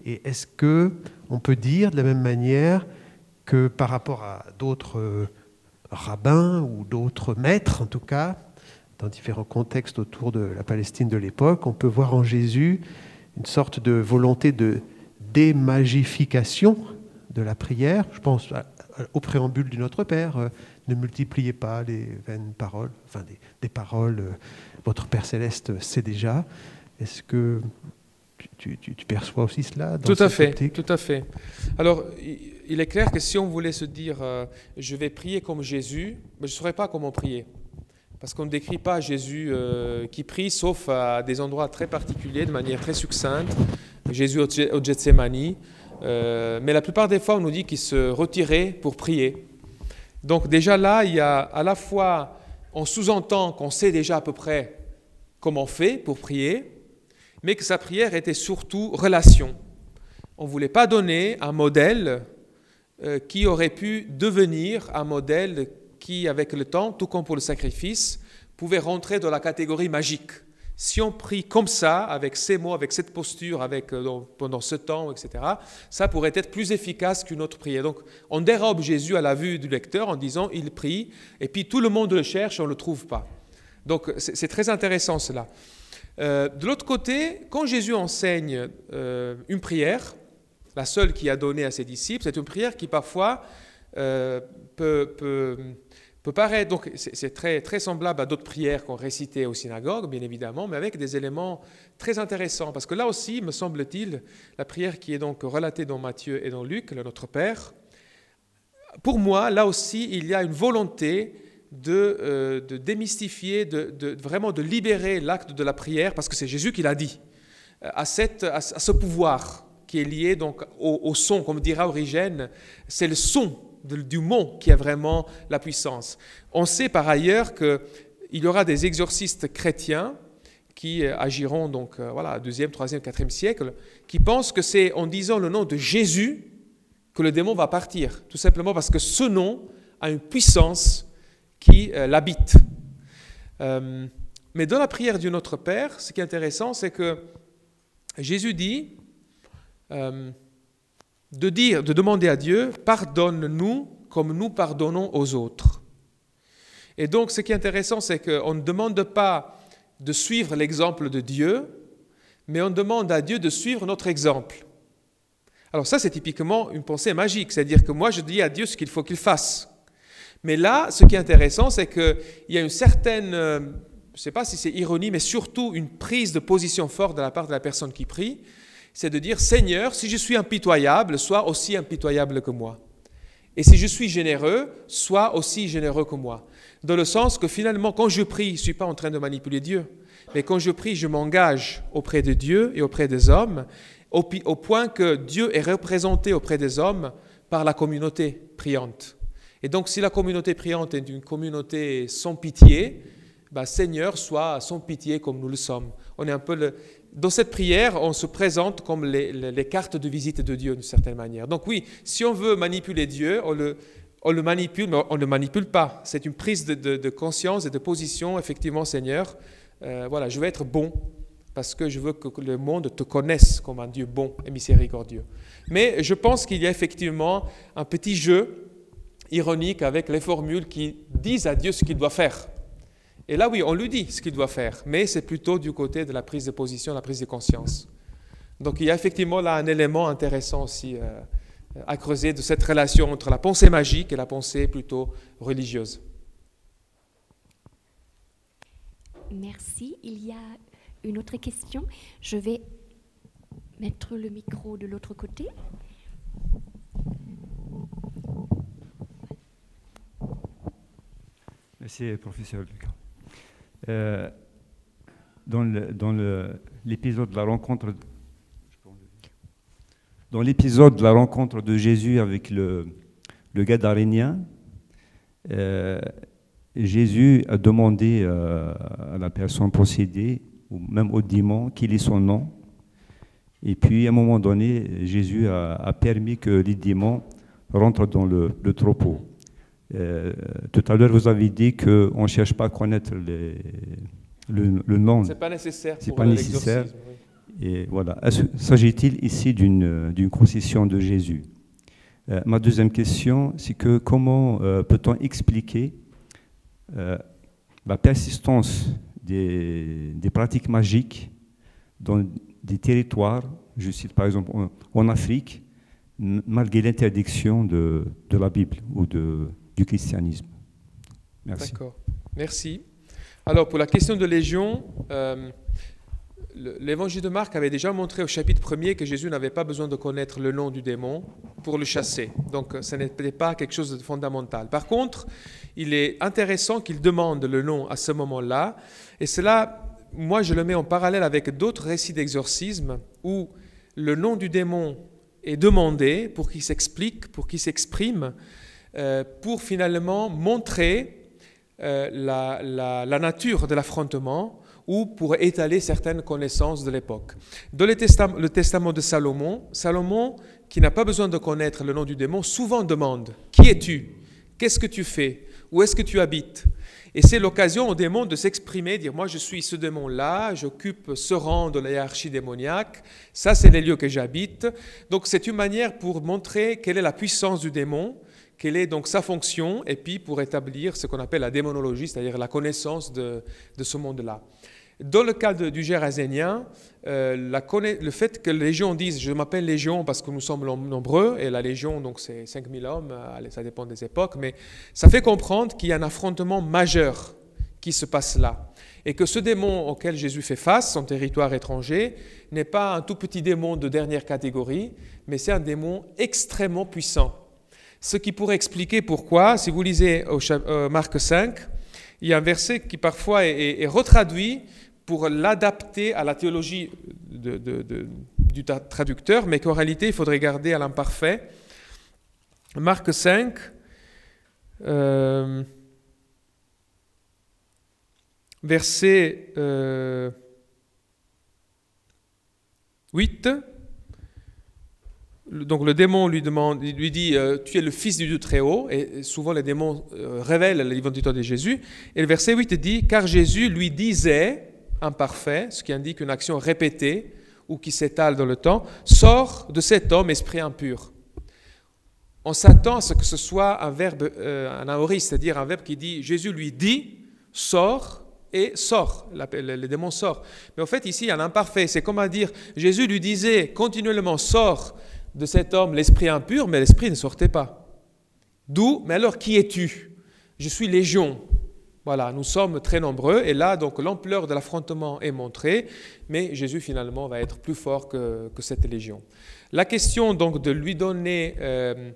Et est-ce que on peut dire de la même manière que par rapport à d'autres euh, rabbins ou d'autres maîtres, en tout cas, dans différents contextes autour de la Palestine de l'époque, on peut voir en Jésus une sorte de volonté de démagification de la prière. Je pense au préambule du Notre Père, euh, ne multipliez pas les vaines paroles, enfin des, paroles, euh, votre Père céleste sait déjà. Est-ce que tu, perçois aussi cela dans Tout à fait, tout à fait. Alors, il est clair que si on voulait se dire, euh, je vais prier comme Jésus, je ne saurais pas comment prier. Parce qu'on ne décrit pas Jésus euh, qui prie, sauf à des endroits très particuliers, de manière très succincte. Jésus au, Gethsemane. Euh, mais la plupart des fois, on nous dit qu'il se retirait pour prier. Donc déjà là, il y a à la fois, on sous-entend qu'on sait déjà à peu près comment on fait pour prier, mais que sa prière était surtout relation. On ne voulait pas donner un modèle euh, qui aurait pu devenir un modèle qui, avec le temps, tout comme pour le sacrifice, pouvait rentrer dans la catégorie magique. Si on prie comme ça, avec ces mots, avec cette posture, avec, euh, pendant ce temps, etc., ça pourrait être plus efficace qu'une autre prière. Donc, on dérobe Jésus à la vue du lecteur en disant il prie, et puis tout le monde le cherche, on ne le trouve pas. Donc, c'est très intéressant cela. Euh, de l'autre côté, quand Jésus enseigne euh, une prière, la seule qu'il a donnée à ses disciples, c'est une prière qui parfois peut, peut peut paraître, donc c'est très, très semblable à d'autres prières qu'on récitait au synagogue, bien évidemment, mais avec des éléments très intéressants. Parce que là aussi, me semble-t-il, la prière qui est donc relatée dans Matthieu et dans Luc, le Notre Père, pour moi, là aussi, il y a une volonté de, euh, de démystifier, de, vraiment de libérer l'acte de la prière, parce que c'est Jésus qui l'a dit, à, cette, à, ce pouvoir qui est lié donc au son, comme dira Origène, c'est le son du mot qui a vraiment la puissance. On sait par ailleurs qu'il y aura des exorcistes chrétiens qui euh, agiront donc euh, voilà, 2e, 3e, 4e siècle, qui pensent que c'est en disant le nom de Jésus que le démon va partir, tout simplement parce que ce nom a une puissance qui euh, l'habite. mais dans la prière du Notre Père, ce qui est intéressant, c'est que Jésus dit, de dire, de demander à Dieu, pardonne-nous comme nous pardonnons aux autres. Et donc, ce qui est intéressant, c'est qu'on ne demande pas de suivre l'exemple de Dieu, mais on demande à Dieu de suivre notre exemple. Alors ça, c'est typiquement une pensée magique, c'est-à-dire que moi, je dis à Dieu ce qu'il faut qu'il fasse. Mais là, ce qui est intéressant, c'est qu'il y a une certaine, euh, je ne sais pas si c'est ironie, mais surtout une prise de position forte de la part de la personne qui prie, c'est de dire, Seigneur, si je suis impitoyable, sois aussi impitoyable que moi. Et si je suis généreux, sois aussi généreux que moi. Dans le sens que finalement, quand je prie, je ne suis pas en train de manipuler Dieu. Mais quand je prie, je m'engage auprès de Dieu et auprès des hommes, au, point que Dieu est représenté auprès des hommes par la communauté priante. Et donc, si la communauté priante est une communauté sans pitié, bah, Seigneur, sois sans pitié comme nous le sommes. On est un peu le, dans cette prière, on se présente comme les, cartes de visite de Dieu d'une certaine manière. Donc oui, si on veut manipuler Dieu, on le, manipule, mais on ne le manipule pas. C'est une prise de, conscience et de position, effectivement, Seigneur. Euh, voilà, je vais être bon parce que je veux que le monde te connaisse comme un Dieu bon et miséricordieux. Mais je pense qu'il y a effectivement un petit jeu ironique avec les formules qui disent à Dieu ce qu'il doit faire. Et là, oui, on lui dit ce qu'il doit faire, mais c'est plutôt du côté de la prise de position, la prise de conscience. Donc il y a effectivement là un élément intéressant aussi euh, à creuser de cette relation entre la pensée magique et la pensée plutôt religieuse. Merci. Il y a une autre question. Je vais mettre le micro de l'autre côté. Merci, professeur Lucas. Euh, dans l'épisode de la rencontre de la rencontre de Jésus avec le, le Gadarénien, euh, Jésus a demandé euh, à la personne possédée, ou même au démon, quel est son nom. Et puis, à un moment donné, Jésus a, permis que les démons rentrent dans le troupeau. Euh, tout à l'heure, vous avez dit qu'on ne cherche pas à connaître les, le, le, nom. Ce n'est pas nécessaire. C'est pas nécessaire. Et voilà. S'agit-il ici d'une concession de Jésus? Euh, Ma deuxième question, c'est que comment euh, peut-on expliquer la persistance des, des, pratiques magiques dans des territoires, je cite par exemple en, en Afrique, malgré l'interdiction de, de la Bible ou de, du christianisme. Merci. D'accord. Merci. Alors, pour la question de Légion, euh, l'évangile de Marc avait déjà montré au chapitre 1er que Jésus n'avait pas besoin de connaître le nom du démon pour le chasser. Donc, ce n'était pas quelque chose de fondamental. Par contre, il est intéressant qu'il demande le nom à ce moment-là. Et cela, moi, je le mets en parallèle avec d'autres récits d'exorcisme où le nom du démon est demandé pour qu'il s'explique, pour qu'il s'exprime. Euh, pour finalement montrer euh, la, nature de l'affrontement ou pour étaler certaines connaissances de l'époque. Dans le testament, le testament de Salomon, Salomon, qui n'a pas besoin de connaître le nom du démon, souvent demande Qui es-tu? Qu'est-ce que tu fais? Où est-ce que tu habites? Et c'est l'occasion au démon de s'exprimer, dire moi je suis ce démon-là, j'occupe ce rang de la hiérarchie démoniaque, ça c'est les lieux que j'habite. Donc c'est une manière pour montrer quelle est la puissance du démon quelle est donc sa fonction, et puis pour établir ce qu'on appelle la démonologie, c'est-à-dire la connaissance de, ce monde-là. Dans le cas du Gérasénien, euh, le fait que les légions disent je m'appelle légion parce que nous sommes nombreux, et la légion, donc c'est 5000 hommes, ça dépend des époques, mais ça fait comprendre qu'il y a un affrontement majeur qui se passe là. Et que ce démon auquel Jésus fait face, son territoire étranger, n'est pas un tout petit démon de dernière catégorie, mais c'est un démon extrêmement puissant ce qui pourrait expliquer pourquoi, si vous lisez euh, Marc 5, il y a un verset qui parfois est, retraduit pour l'adapter à la théologie du traducteur, mais qu'en réalité il faudrait garder à l'imparfait. Marc 5, euh, verset 8 euh, donc le démon lui, demande, lui dit euh, Tu es le fils du Dieu très haut. Et souvent les démons euh, révèlent l'identité de Jésus. Et le verset 8 dit Car Jésus lui disait, imparfait, ce qui indique une action répétée ou qui s'étale dans le temps Sors de cet homme, esprit impur. On s'attend à ce que ce soit un verbe, euh, un aoriste, c'est-à-dire un verbe qui dit Jésus lui dit Sors et sort, le, démon sort. Mais en fait, ici, il y a un imparfait. C'est comme à dire, Jésus lui disait continuellement, sors de cet homme l'esprit impur, mais l'esprit ne sortait pas. D'où, mais alors qui es-tu? Je suis légion. Voilà, nous sommes très nombreux et là, donc, l'ampleur de l'affrontement est montrée, mais Jésus finalement va être plus fort que, cette légion. La question donc de lui donner, euh,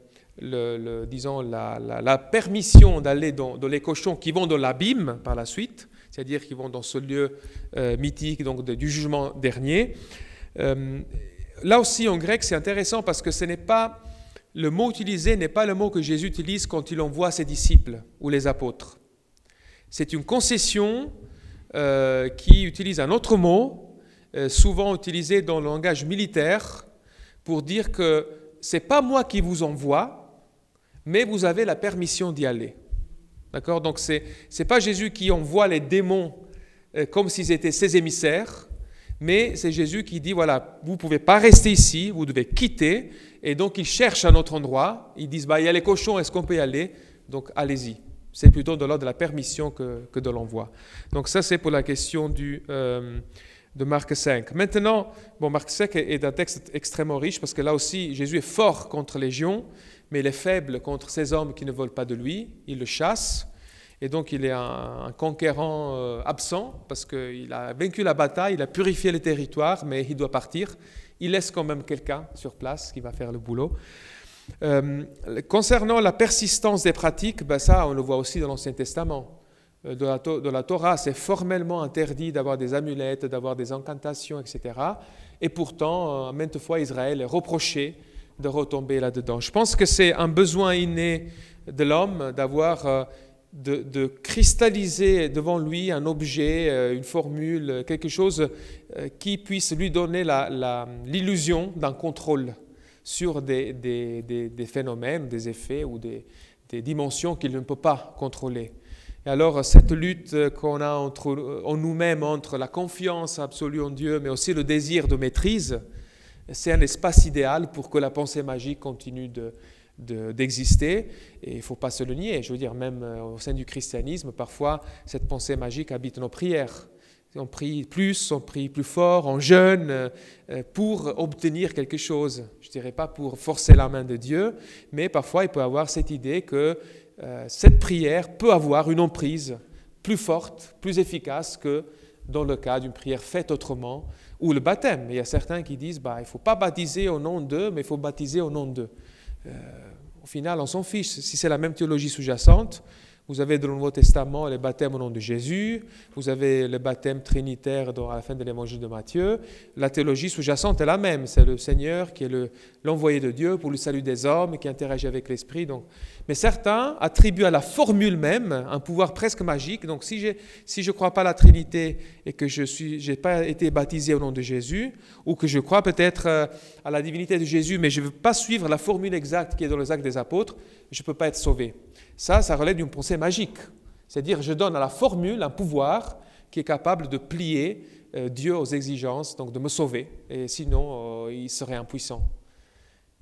disons, la, permission d'aller dans, les cochons qui vont dans l'abîme par la suite, c'est-à-dire qui vont dans ce lieu euh, mythique donc du jugement dernier. Euh, là aussi en grec, c'est intéressant parce que ce n'est pas le mot utilisé n'est pas le mot que Jésus utilise quand il envoie ses disciples ou les apôtres. C'est une concession euh, qui utilise un autre mot, euh, souvent utilisé dans le langage militaire, pour dire que c'est pas moi qui vous envoie, mais vous avez la permission d'y aller. D'accord? Donc c'est n'est pas Jésus qui envoie les démons euh, comme s'ils étaient ses émissaires, Mais c'est Jésus qui dit, voilà, vous ne pouvez pas rester ici, vous devez quitter. Et donc ils cherchent un autre endroit. Ils disent, bah, il y a les cochons, est-ce qu'on peut y aller? Donc allez-y. C'est plutôt de l'ordre de la permission que, que de l'envoi. Donc ça, c'est pour la question du, euh, de Marc 5. Maintenant, bon, Marc 5 est un texte extrêmement riche parce que là aussi, Jésus est fort contre les légions, mais il est faible contre ces hommes qui ne veulent pas de lui. Il le chasse. Et donc il est un, conquérant euh, absent parce qu'il a vaincu la bataille, il a purifié le territoire, mais il doit partir. Il laisse quand même quelqu'un sur place qui va faire le boulot. Euh, concernant la persistance des pratiques, ben ça on le voit aussi dans l'Ancien Testament. Euh, de la Torah, c'est formellement interdit d'avoir des amulettes, d'avoir des incantations, etc. Et pourtant, maintes fois, Israël est reproché de retomber là-dedans. Je pense que c'est un besoin inné de l'homme d'avoir de, cristalliser devant lui un objet, euh, une formule, quelque chose euh, qui puisse lui donner l'illusion d'un contrôle sur des, phénomènes, des effets ou des, dimensions qu'il ne peut pas contrôler. Et alors cette lutte qu'on a entre, en nous-mêmes entre la confiance absolue en Dieu, mais aussi le désir de maîtrise, c'est un espace idéal pour que la pensée magique continue de, d'exister. et il ne faut pas se le nier. Je veux dire, même euh, au sein du christianisme, parfois, cette pensée magique habite nos prières. On prie plus, on prie plus fort, on jeûne euh, pour obtenir quelque chose. Je ne dirais pas pour forcer la main de Dieu, mais parfois il peut avoir cette idée que euh, cette prière peut avoir une emprise plus forte, plus efficace que dans le cas d'une prière faite autrement, ou le baptême. Il y a certains qui disent, bah, il ne faut pas baptiser au nom d'eux, mais il faut baptiser au nom d'eux. Au final, on s'en fiche. Si c'est la même théologie sous-jacente, vous avez dans le Nouveau Testament le baptême au nom de Jésus, vous avez le baptême trinitaire à la fin de l'évangile de Matthieu. La théologie sous-jacente est la même. C'est le Seigneur qui est l'envoyé de Dieu pour le salut des hommes, qui interagit avec l'Esprit. Mais certains attribuent à la formule même un pouvoir presque magique. Donc si, si je ne crois pas à la Trinité et que je n'ai pas été baptisé au nom de Jésus, ou que je crois peut-être euh, à la divinité de Jésus, mais je ne veux pas suivre la formule exacte qui est dans les actes des apôtres, je ne peux pas être sauvé. Ça, ça relève d'une pensée magique. C'est-à-dire, je donne à la formule un pouvoir qui est capable de plier euh, Dieu aux exigences, donc de me sauver. Et sinon, euh, il serait impuissant.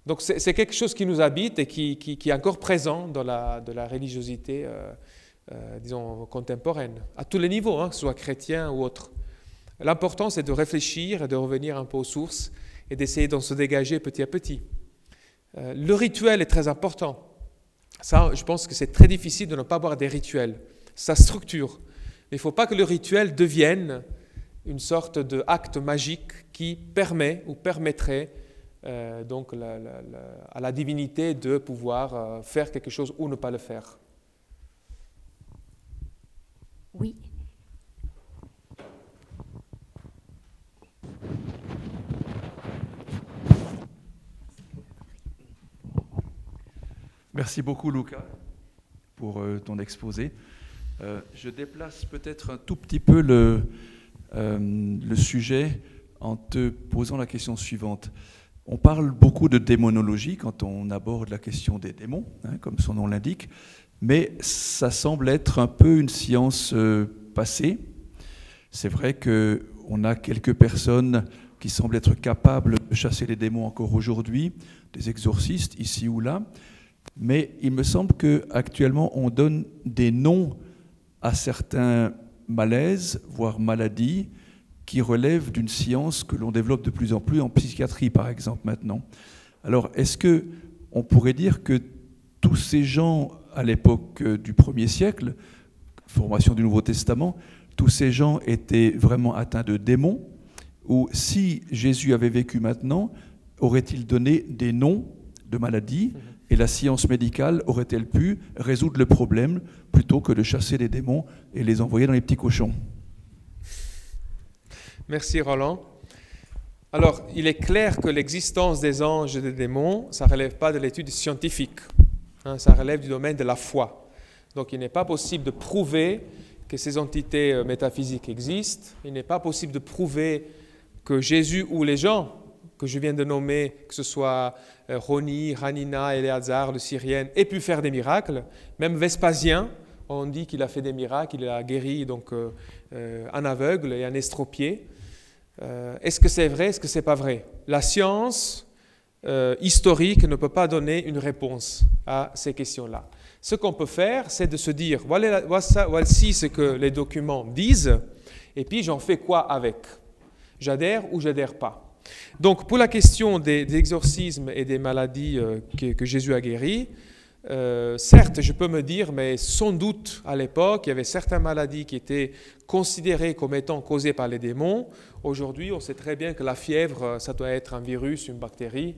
Donc c'est quelque chose qui nous habite et qui, est encore présent dans la, de la religiosité, euh, disons, contemporaine, à tous les niveaux, hein, que ce soit chrétien ou autre. L'important, c'est de réfléchir et de revenir un peu aux sources et d'essayer d'en se dégager petit à petit. Le rituel est très important. Ça, je pense que c'est très difficile de ne pas avoir des rituels. Ça structure. Mais il ne faut pas que le rituel devienne une sorte d'acte magique qui permet ou permettrait euh, donc à la divinité de pouvoir euh, faire quelque chose ou ne pas le faire. Oui. Merci beaucoup, Luca, pour euh, ton exposé. je déplace peut-être un tout petit peu le, le sujet en te posant la question suivante. On parle beaucoup de démonologie quand on aborde la question des démons, hein, comme son nom l'indique, mais ça semble être un peu une science euh, passée. C'est vrai qu'on a quelques personnes qui semblent être capables de chasser les démons encore aujourd'hui, des exorcistes ici ou là, mais il me semble qu'actuellement on donne des noms à certains malaises, voire maladies, qui relève d'une science que l'on développe de plus en plus en psychiatrie, par exemple, maintenant. Alors, est-ce que on pourrait dire que tous ces gens à l'époque euh, du premier siècle, formation du Nouveau Testament, tous ces gens étaient vraiment atteints de démons? Ou si Jésus avait vécu maintenant, aurait-il donné des noms de maladies et la science médicale aurait-elle pu résoudre le problème plutôt que de chasser les démons et les envoyer dans les petits cochons? Merci Roland. Alors, il est clair que l'existence des anges et des démons, ça ne relève pas de l'étude scientifique, hein, ça relève du domaine de la foi. Donc, il n'est pas possible de prouver que ces entités euh, métaphysiques existent, il n'est pas possible de prouver que Jésus ou les gens que je viens de nommer, que ce soit euh, Roni, Hanina, Eleazar, le Syrien, aient pu faire des miracles. Même Vespasien, on dit qu'il a fait des miracles, il a guéri donc euh, un aveugle et un estropié. Euh, est-ce que c'est vrai, est-ce que c'est pas vrai? La science euh, historique ne peut pas donner une réponse à ces questions-là. Ce qu'on peut faire, c'est de se dire, voici ce que les documents disent, et puis j'en fais quoi avec? J'adhère ou j'adhère pas? Donc pour la question des, exorcismes et des maladies euh, que, Jésus a guéries, euh, certes, je peux me dire, mais sans doute à l'époque, il y avait certaines maladies qui étaient considérées comme étant causées par les démons. Aujourd'hui, on sait très bien que la fièvre, ça doit être un virus, une bactérie,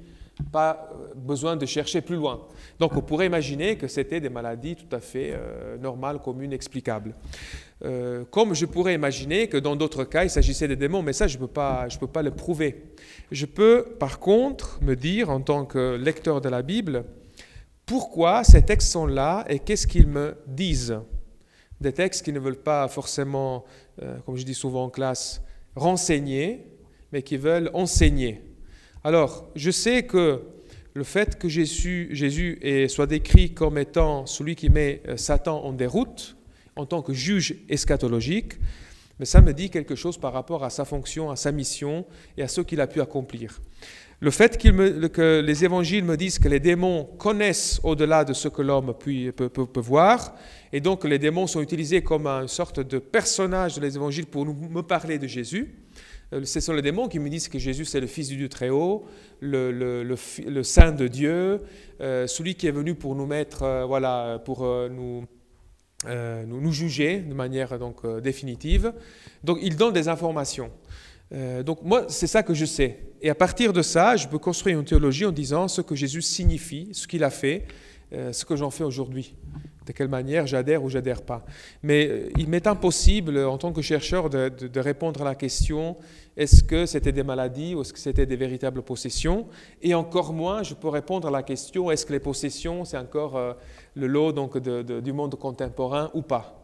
pas euh, besoin de chercher plus loin. Donc on pourrait imaginer que c'était des maladies tout à fait normales, communes, explicables. Euh, comme je pourrais imaginer que dans d'autres cas, il s'agissait des démons, mais ça, je ne peux, pas, peux pas le prouver. Je peux, par contre, me dire, en tant que lecteur de la Bible, pourquoi ces textes sont là et qu'est-ce qu'ils me disent? Des textes qui ne veulent pas forcément, euh, comme je dis souvent en classe, renseigner, mais qui veulent enseigner. Alors, je sais que le fait que Jésus, soit décrit comme étant celui qui met euh, Satan en déroute, en tant que juge eschatologique, mais ça me dit quelque chose par rapport à sa fonction, à sa mission et à ce qu'il a pu accomplir. Le fait que les évangiles me disent que les démons connaissent au-delà de ce que l'homme peut, voir, et donc les démons sont utilisés comme une sorte de personnage de évangiles pour nous, me parler de Jésus. Euh, ce sont les démons qui me disent que Jésus c'est le Fils du Dieu très haut, le, le, Saint de Dieu, euh, celui qui est venu pour nous mettre, euh, voilà, pour nous nous, nous, juger de manière donc, définitive. Donc il donne des informations. Donc moi, c'est ça que je sais. Et à partir de ça, je peux construire une théologie en disant ce que Jésus signifie, ce qu'il a fait, ce que j'en fais aujourd'hui de quelle manière j'adhère ou j'adhère pas. Mais euh, il m'est impossible, en tant que chercheur, de, répondre à la question est-ce que c'était des maladies ou est-ce que c'était des véritables possessions? Et encore moins, je peux répondre à la question est-ce que les possessions, c'est encore euh, le lot donc, du monde contemporain ou pas?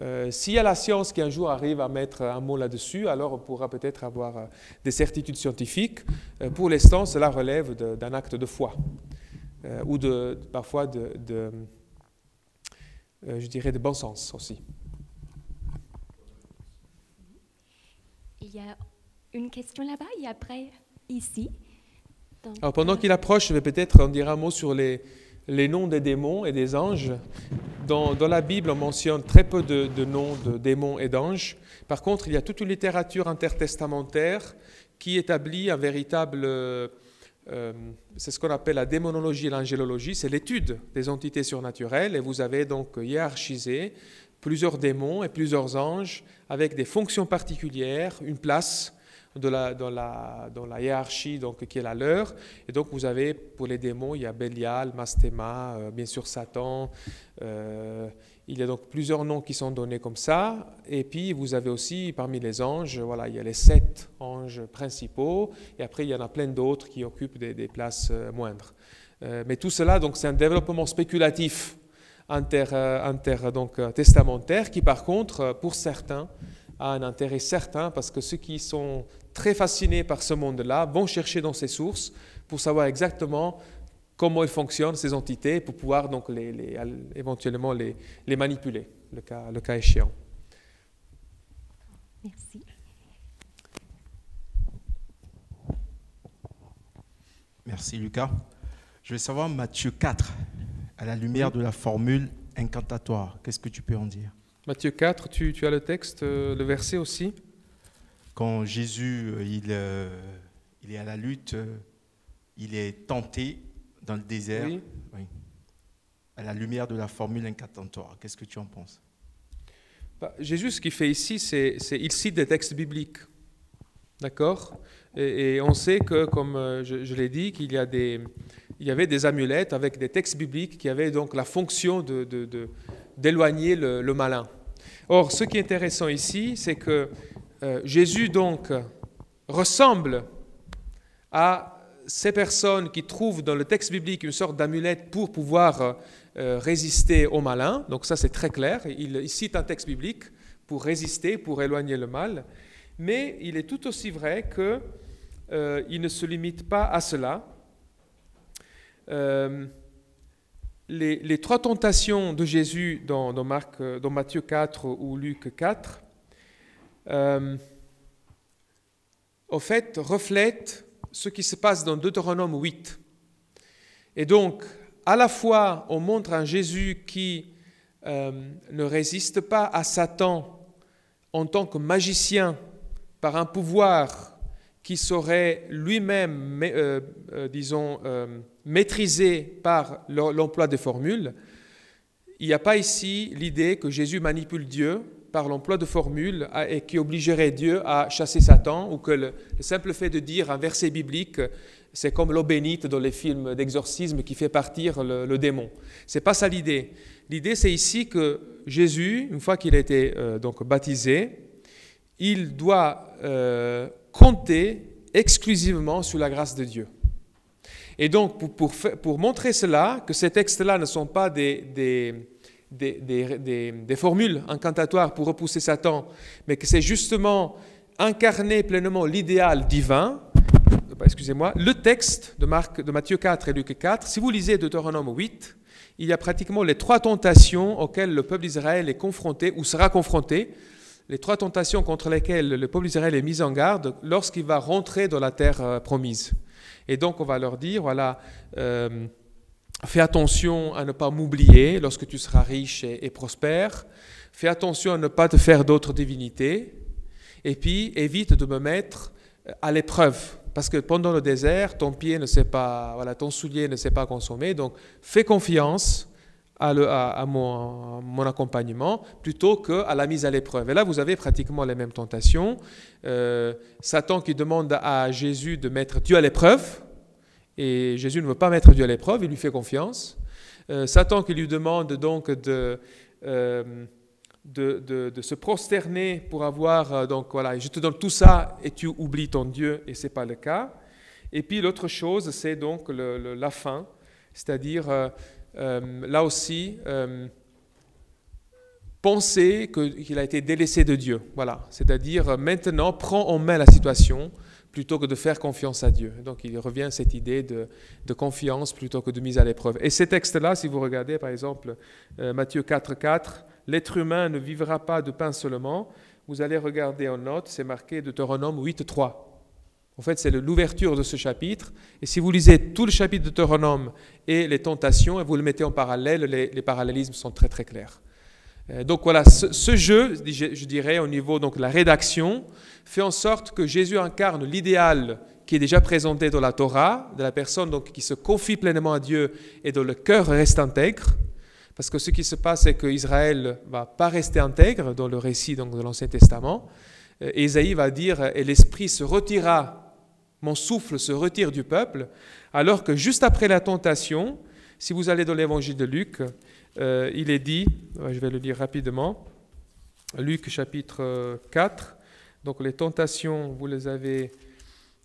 Euh, S'il y a la science qui un jour arrive à mettre un mot là-dessus, alors on pourra peut-être avoir des certitudes scientifiques. pour l'instant, cela relève d'un acte de foi ou de, parfois de euh, je dirais, de bon sens aussi. Il y a une question là-bas et après ici. Alors pendant qu'il approche, je vais peut-être en dire un mot sur les, les noms des démons et des anges. Dans, dans la Bible, on mentionne très peu de, de noms de démons et d'anges. Par contre, il y a toute une littérature intertestamentaire qui établit un véritable euh, c'est ce qu'on appelle la démonologie et l'angélologie, c'est l'étude des entités surnaturelles, et vous avez donc hiérarchisé plusieurs démons et plusieurs anges avec des fonctions particulières, une place dans, la, dans, la, hiérarchie donc, qui est la leur. Et donc vous avez pour les démons, il y a Bélial, Mastema, euh, bien sûr Satan, euh, il y a donc plusieurs noms qui sont donnés comme ça. Et puis, vous avez aussi, parmi les anges, voilà, il y a les sept anges principaux. Et après, il y en a plein d'autres qui occupent des, places euh, moindres. Euh, mais tout cela, donc, c'est un développement spéculatif inter, euh, inter donc, testamentaire qui, par contre, pour certains, a un intérêt certain parce que ceux qui sont très fascinés par ce monde-là vont chercher dans ces sources pour savoir exactement comment ils fonctionnent, ces entités, pour pouvoir donc les, éventuellement les, les, manipuler, le cas, le cas échéant. Merci. Merci Lucas. Je vais savoir Matthieu 4, à la lumière de la formule incantatoire. Qu'est-ce que tu peux en dire? Matthieu 4, tu, tu as le texte, euh, le verset aussi? Quand Jésus euh, il, euh, il est à la lutte, il est tenté dans le désert, oui. à la lumière de la formule incantatoire. Qu'est-ce que tu en penses? Bah, Jésus, ce qu'il fait ici, c'est il cite des textes bibliques. D'accord? Et, on sait que, comme euh, je, l'ai dit, qu'il y, a des, il y avait des amulettes avec des textes bibliques qui avaient donc la fonction d'éloigner le, malin. Or, ce qui est intéressant ici, c'est que euh, Jésus donc ressemble à ces personnes qui trouvent dans le texte biblique une sorte d'amulette pour pouvoir euh, résister au malin, donc ça c'est très clair, il, cite un texte biblique pour résister, pour éloigner le mal, mais il est tout aussi vrai qu'il euh, ne se limite pas à cela. Euh, les, trois tentations de Jésus dans, Marc, dans Matthieu 4 ou Luc 4 au fait, reflète ce qui se passe dans Deutéronome 8. Et donc, à la fois, on montre un Jésus qui euh, ne résiste pas à Satan en tant que magicien par un pouvoir qui serait lui-même, euh, euh, disons, maîtrisé par l'emploi des formules, il n'y a pas ici l'idée que Jésus manipule Dieu par l'emploi de formules et qui obligerait Dieu à chasser Satan, ou que le, simple fait de dire un verset biblique, c'est comme l'eau bénite dans les films d'exorcisme qui fait partir le, démon. Ce n'est pas ça l'idée. L'idée, c'est ici que Jésus, une fois qu'il a été euh, donc baptisé, il doit euh, compter exclusivement sur la grâce de Dieu. Et donc, pour, pour, montrer cela, que ces textes-là ne sont pas des des, formules incantatoires pour repousser Satan, mais que c'est justement incarner pleinement l'idéal divin, euh, excusez-moi, le texte de, Marc, de Matthieu 4 et Luc 4, si vous lisez Deutéronome 8, il y a pratiquement les trois tentations auxquelles le peuple d'Israël est confronté ou sera confronté, les trois tentations contre lesquelles le peuple d'Israël est mis en garde lorsqu'il va rentrer dans la terre euh, promise. Et donc on va leur dire, voilà, euh, Fais attention à ne pas m'oublier lorsque tu seras riche et, prospère. Fais attention à ne pas te faire d'autres divinités. Et puis, évite de me mettre euh, à l'épreuve. Parce que pendant le désert, ton pied ne s'est pas, voilà, ton soulier ne s'est pas consommé. Donc, fais confiance à, mon, accompagnement plutôt qu'à la mise à l'épreuve. Et là, vous avez pratiquement les mêmes tentations. Euh, Satan qui demande à Jésus de mettre Dieu à l'épreuve. Et Jésus ne veut pas mettre Dieu à l'épreuve, il lui fait confiance. Euh, Satan qui lui demande donc de, euh, de, de, se prosterner pour avoir, euh, donc voilà, je te donne tout ça et tu oublies ton Dieu, et ce n'est pas le cas. Et puis l'autre chose, c'est donc la fin, c'est-à-dire là aussi, penser qu'il a été délaissé de Dieu. Voilà, c'est-à-dire maintenant, prends en main la situation, plutôt que de faire confiance à Dieu. Donc il revient à cette idée de, confiance plutôt que de mise à l'épreuve. Et ces textes-là, si vous regardez par exemple euh, Matthieu 4, 4, l'être humain ne vivra pas de pain seulement, vous allez regarder en note, c'est marqué Deutéronome 8, 3. En fait, c'est l'ouverture de ce chapitre. Et si vous lisez tout le chapitre de Deutéronome et les tentations, et vous le mettez en parallèle, les parallélismes sont très très clairs. Euh, donc voilà, ce, jeu, je, dirais, au niveau de la rédaction, fait en sorte que Jésus incarne l'idéal qui est déjà présenté dans la Torah, de la personne donc, qui se confie pleinement à Dieu et dont le cœur reste intègre. Parce que ce qui se passe, c'est qu'Israël va pas rester intègre dans le récit donc, de l'Ancien Testament. Et euh, va dire, et l'Esprit se retira, mon souffle se retire du peuple, alors que juste après la tentation, si vous allez dans l'évangile de Luc, euh, il est dit, je vais le lire rapidement, Luc chapitre 4, donc les tentations, vous les avez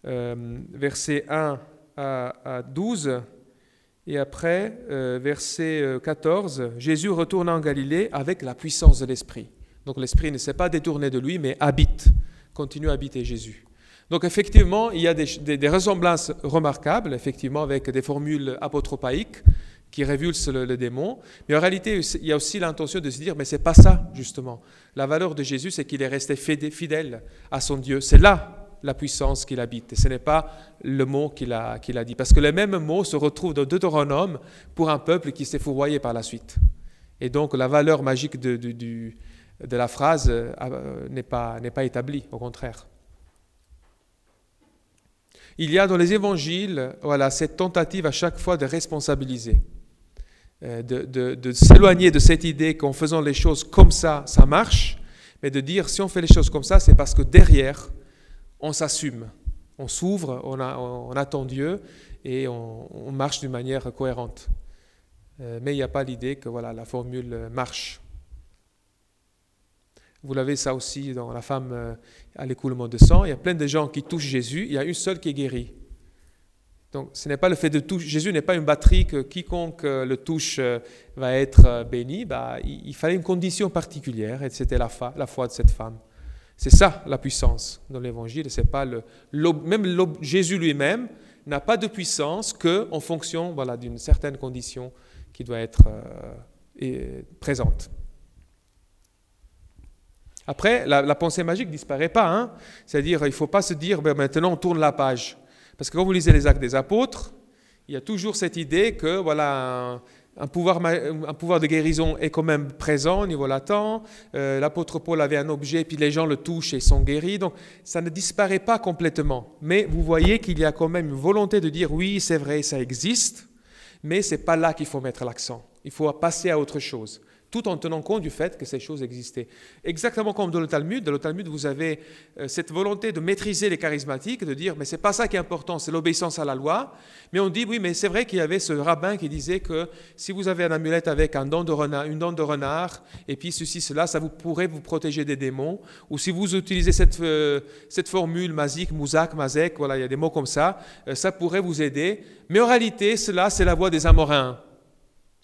euh, versets 1 à, 12, et après, euh, verset 14, Jésus retourne en Galilée avec la puissance de l'Esprit. Donc l'Esprit ne s'est pas détourné de lui, mais habite, continue à habiter Jésus. Donc effectivement, il y a des ressemblances remarquables, effectivement, avec des formules apotropaïques, qui révulse le, démon. Mais en réalité, il y a aussi l'intention de se dire, mais c'est pas ça, justement. La valeur de Jésus, c'est qu'il est resté fidèle à son Dieu. C'est là la puissance qu'il habite. Ce n'est pas le mot qu'il a, a dit. Parce que les mêmes mots se retrouvent dans Deutéronome pour un peuple qui s'est fourvoyé par la suite. Et donc la valeur magique de, de, la phrase euh, n'est pas, pas établie, au contraire. Il y a dans les évangiles voilà, cette tentative à chaque fois de responsabiliser. Euh, de, s'éloigner de cette idée qu'en faisant les choses comme ça, ça marche, mais de dire si on fait les choses comme ça, c'est parce que derrière, on s'assume, on s'ouvre, on, attend Dieu et on, marche d'une manière cohérente. Euh, mais il n'y a pas l'idée que voilà, la formule marche. Vous l'avez ça aussi dans la femme euh, à l'écoulement de sang. Il y a plein de gens qui touchent Jésus, il y a une seule qui est guérie. Donc, ce n'est pas le fait de toucher. Jésus n'est pas une batterie que quiconque euh, le touche euh, va être euh, béni. Bah, il, fallait une condition particulière, et c'était la, foi de cette femme. C'est ça la puissance dans l'Évangile. C'est pas le, même Jésus lui-même n'a pas de puissance que en fonction, voilà, d'une certaine condition qui doit être présente. Après, la, pensée magique disparaît pas. Hein. C'est-à-dire, il ne faut pas se dire, ben, maintenant on tourne la page. Parce que quand vous lisez les actes des apôtres, il y a toujours cette idée que voilà, un, pouvoir, un pouvoir de guérison est quand même présent au niveau latent. Euh, l'apôtre Paul avait un objet, puis les gens le touchent et sont guéris. Donc ça ne disparaît pas complètement. Mais vous voyez qu'il y a quand même une volonté de dire oui, c'est vrai, ça existe, mais ce n'est pas là qu'il faut mettre l'accent. Il faut passer à autre chose tout en tenant compte du fait que ces choses existaient. Exactement comme dans le Talmud, dans le Talmud, vous avez euh, cette volonté de maîtriser les charismatiques, de dire, mais c'est pas ça qui est important, c'est l'obéissance à la loi. Mais on dit, oui, mais c'est vrai qu'il y avait ce rabbin qui disait que si vous avez un amulette avec un dent de renard, une dent de renard, et puis ceci, cela, ça vous pourrait vous protéger des démons. Ou si vous utilisez cette, euh, cette formule, mazik, mouzak, mazek, voilà, il y a des mots comme ça, euh, ça pourrait vous aider. Mais en réalité, cela, c'est la voie des Amorains.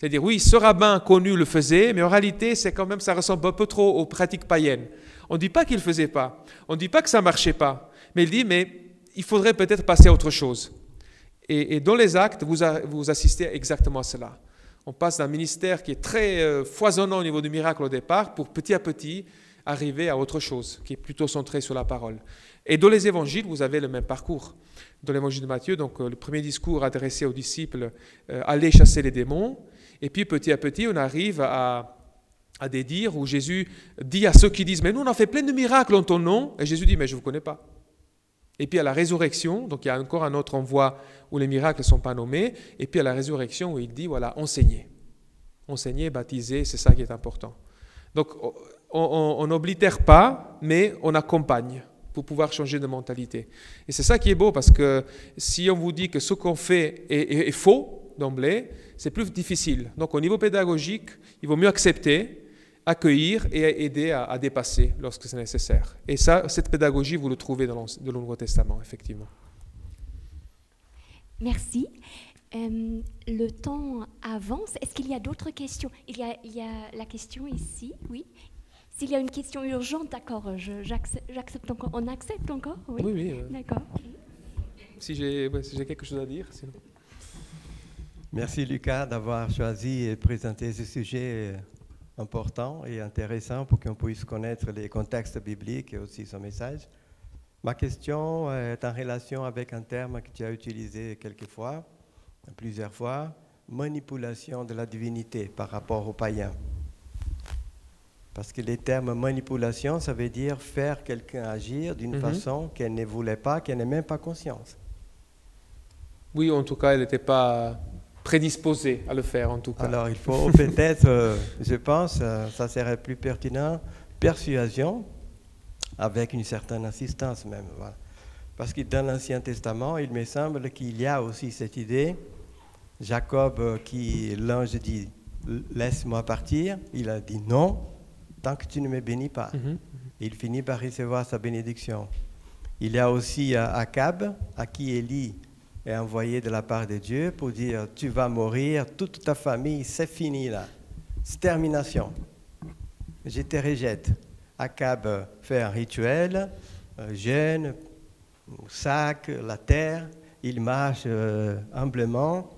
C'est-à-dire, oui, ce rabbin connu le faisait, mais en réalité, c'est quand même, ça ressemble un peu trop aux pratiques païennes. On ne dit pas qu'il ne faisait pas, on ne dit pas que ça ne marchait pas, mais il dit, mais il faudrait peut-être passer à autre chose. Et, dans les actes, vous, assistez exactement à cela. On passe d'un ministère qui est très euh, foisonnant au niveau du miracle au départ, pour petit à petit arriver à autre chose, qui est plutôt centré sur la parole. Et dans les évangiles, vous avez le même parcours. Dans l'évangile de Matthieu, donc euh, le premier discours adressé aux disciples, euh, allez chasser les démons. Et puis petit à petit, on arrive à, des dires où Jésus dit à ceux qui disent, mais nous on a fait plein de miracles en ton nom, et Jésus dit, mais je ne vous connais pas. Et puis à la résurrection, donc il y a encore un autre envoi où les miracles ne sont pas nommés, et puis à la résurrection où il dit, voilà, enseigner. Enseigner, baptiser, c'est ça qui est important. Donc on n'oblitère pas, mais on accompagne pour pouvoir changer de mentalité. Et c'est ça qui est beau, parce que si on vous dit que ce qu'on fait est faux d'emblée, c'est plus difficile. Donc au niveau pédagogique, il vaut mieux accepter, accueillir et aider à, dépasser lorsque c'est nécessaire. Et ça, cette pédagogie, vous le trouvez dans le Nouveau Testament, effectivement. Merci. Euh, le temps avance. Est-ce qu'il y a d'autres questions? Il y, a, il y, a, la question ici, oui. S'il y a une question urgente, d'accord, j'accepte encore. On accepte encore? Oui, oui. Euh, d'accord. Si j'ai si quelque chose à dire, sinon. Merci Lucas d'avoir choisi et présenté ce sujet important et intéressant pour qu'on puisse connaître les contextes bibliques et aussi son message. Ma question est en relation avec un terme que tu as utilisé quelquefois, plusieurs fois, manipulation de la divinité par rapport aux païens. Parce que les termes manipulation, ça veut dire faire quelqu'un agir d'une mhm. façon qu'elle ne voulait pas, qu'elle n'ait même pas conscience. Oui, en tout cas, elle n'était pas prédisposé à le faire en tout cas. Alors il faut peut-être, euh, je pense, euh, ça serait plus pertinent, persuasion avec une certaine assistance même. Parce que dans l'Ancien Testament, il me semble qu'il y a aussi cette idée, Jacob euh, qui, l'ange dit, laisse-moi partir, il a dit non, tant que tu ne me bénis pas. Mhm. Il finit par recevoir sa bénédiction. Il y a aussi Akab, à qui Élie est envoyé de la part de Dieu pour dire tu vas mourir, toute ta famille, c'est fini là. C'est termination. Je te rejette. Akab fait un rituel, euh, jeûne, sac, la terre, il marche euh, humblement.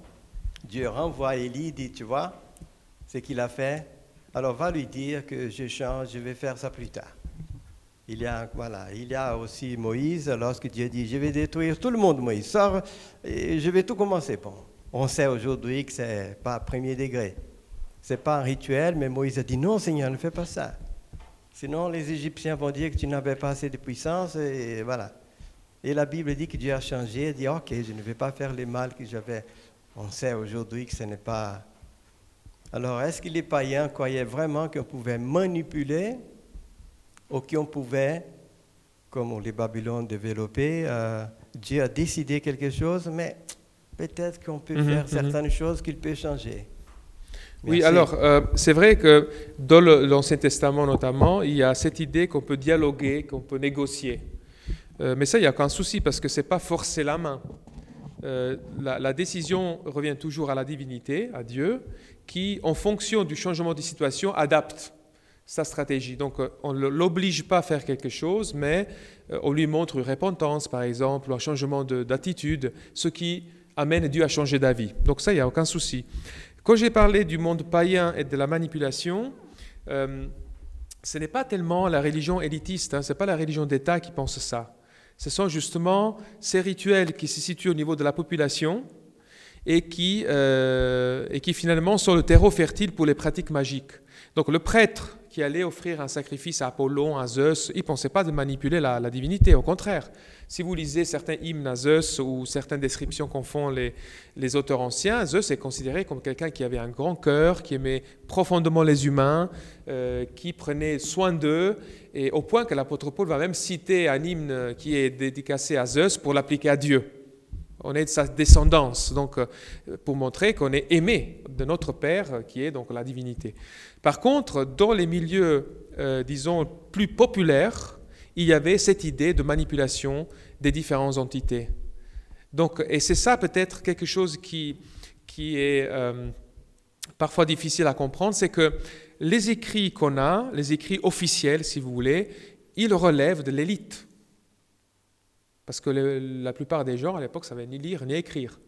Dieu renvoie Élie, dit Tu vois ce qu'il a fait Alors va lui dire que je change, je vais faire ça plus tard. Il y, a, voilà, il y a aussi Moïse, lorsque Dieu dit, je vais détruire tout le monde, Moïse, sors, et je vais tout commencer. Bon, on sait aujourd'hui que ce n'est pas premier degré. Ce n'est pas un rituel, mais Moïse a dit, non Seigneur, ne fais pas ça. Sinon, les Égyptiens vont dire que tu n'avais pas assez de puissance, et voilà. Et la Bible dit que Dieu a changé, dit, ok, je ne vais pas faire les mal que j'avais. On sait aujourd'hui que ce n'est pas... Alors, est-ce que les païens croyaient vraiment qu'on pouvait manipuler ou qu'on pouvait, comme les Babylone développer, euh, Dieu a décidé quelque chose, mais peut-être qu'on peut, mhm, faire mhm. certaines choses qu'il peut changer. Oui, alors euh, c'est vrai que dans l'Ancien Testament notamment, il y a cette idée qu'on peut dialoguer, qu'on peut négocier. Euh, mais ça, il n'y a aucun souci parce que ce n'est pas forcer la main. la, la, décision revient toujours à la divinité, à Dieu, qui, en fonction du changement de situation, adapte sa stratégie. Donc, euh, on ne l'oblige pas à faire quelque chose, mais euh, on lui montre une repentance, par exemple, un changement d'attitude, ce qui amène Dieu à changer d'avis. Donc ça, il n'y a aucun souci. Quand j'ai parlé du monde païen et de la manipulation, euh, ce n'est pas tellement la religion élitiste, hein, ce n'est pas la religion d'État qui pense ça. Ce sont justement ces rituels qui se situent au niveau de la population et qui, et qui finalement sont le terreau fertile pour les pratiques magiques. Donc le prêtre qui allait offrir un sacrifice à Apollon, à Zeus, il ne pensait pas de manipuler la, divinité, au contraire. Si vous lisez certains hymnes à Zeus ou certaines descriptions qu'en font les, auteurs anciens, Zeus est considéré comme quelqu'un qui avait un grand cœur, qui aimait profondément les humains, euh, qui prenait soin d'eux, et au point que l'apôtre Paul va même citer un hymne qui est dédicacé à Zeus pour l'appliquer à Dieu on est de sa descendance, donc euh, pour montrer qu'on est aimé de notre Père, euh, qui est donc la divinité. Par contre, dans les milieux, euh, disons, plus populaires, il y avait cette idée de manipulation des différentes entités. Donc, et c'est ça peut-être quelque chose qui, qui est parfois difficile à comprendre, c'est que les écrits qu'on a, les écrits officiels, si vous voulez, ils relèvent de l'élite. Parce que la plupart des gens à l'époque ne savaient ni lire ni écrire.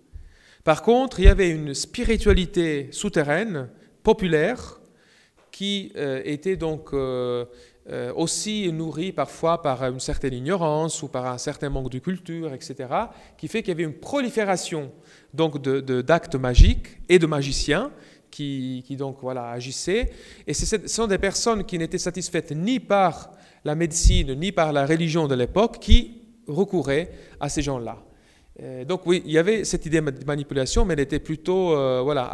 Par contre, il y avait une spiritualité souterraine, populaire, qui euh, était donc euh, euh, aussi nourrie parfois par une certaine ignorance ou par un certain manque de culture, etc., qui fait qu'il y avait une prolifération donc d'actes magiques et de magiciens qui, qui, donc voilà agissaient. Et ce sont des personnes qui n'étaient satisfaites ni par la médecine ni par la religion de l'époque qui recouraient à ces gens-là. Euh, donc oui, il y avait cette idée de manipulation, mais elle était plutôt euh, voilà,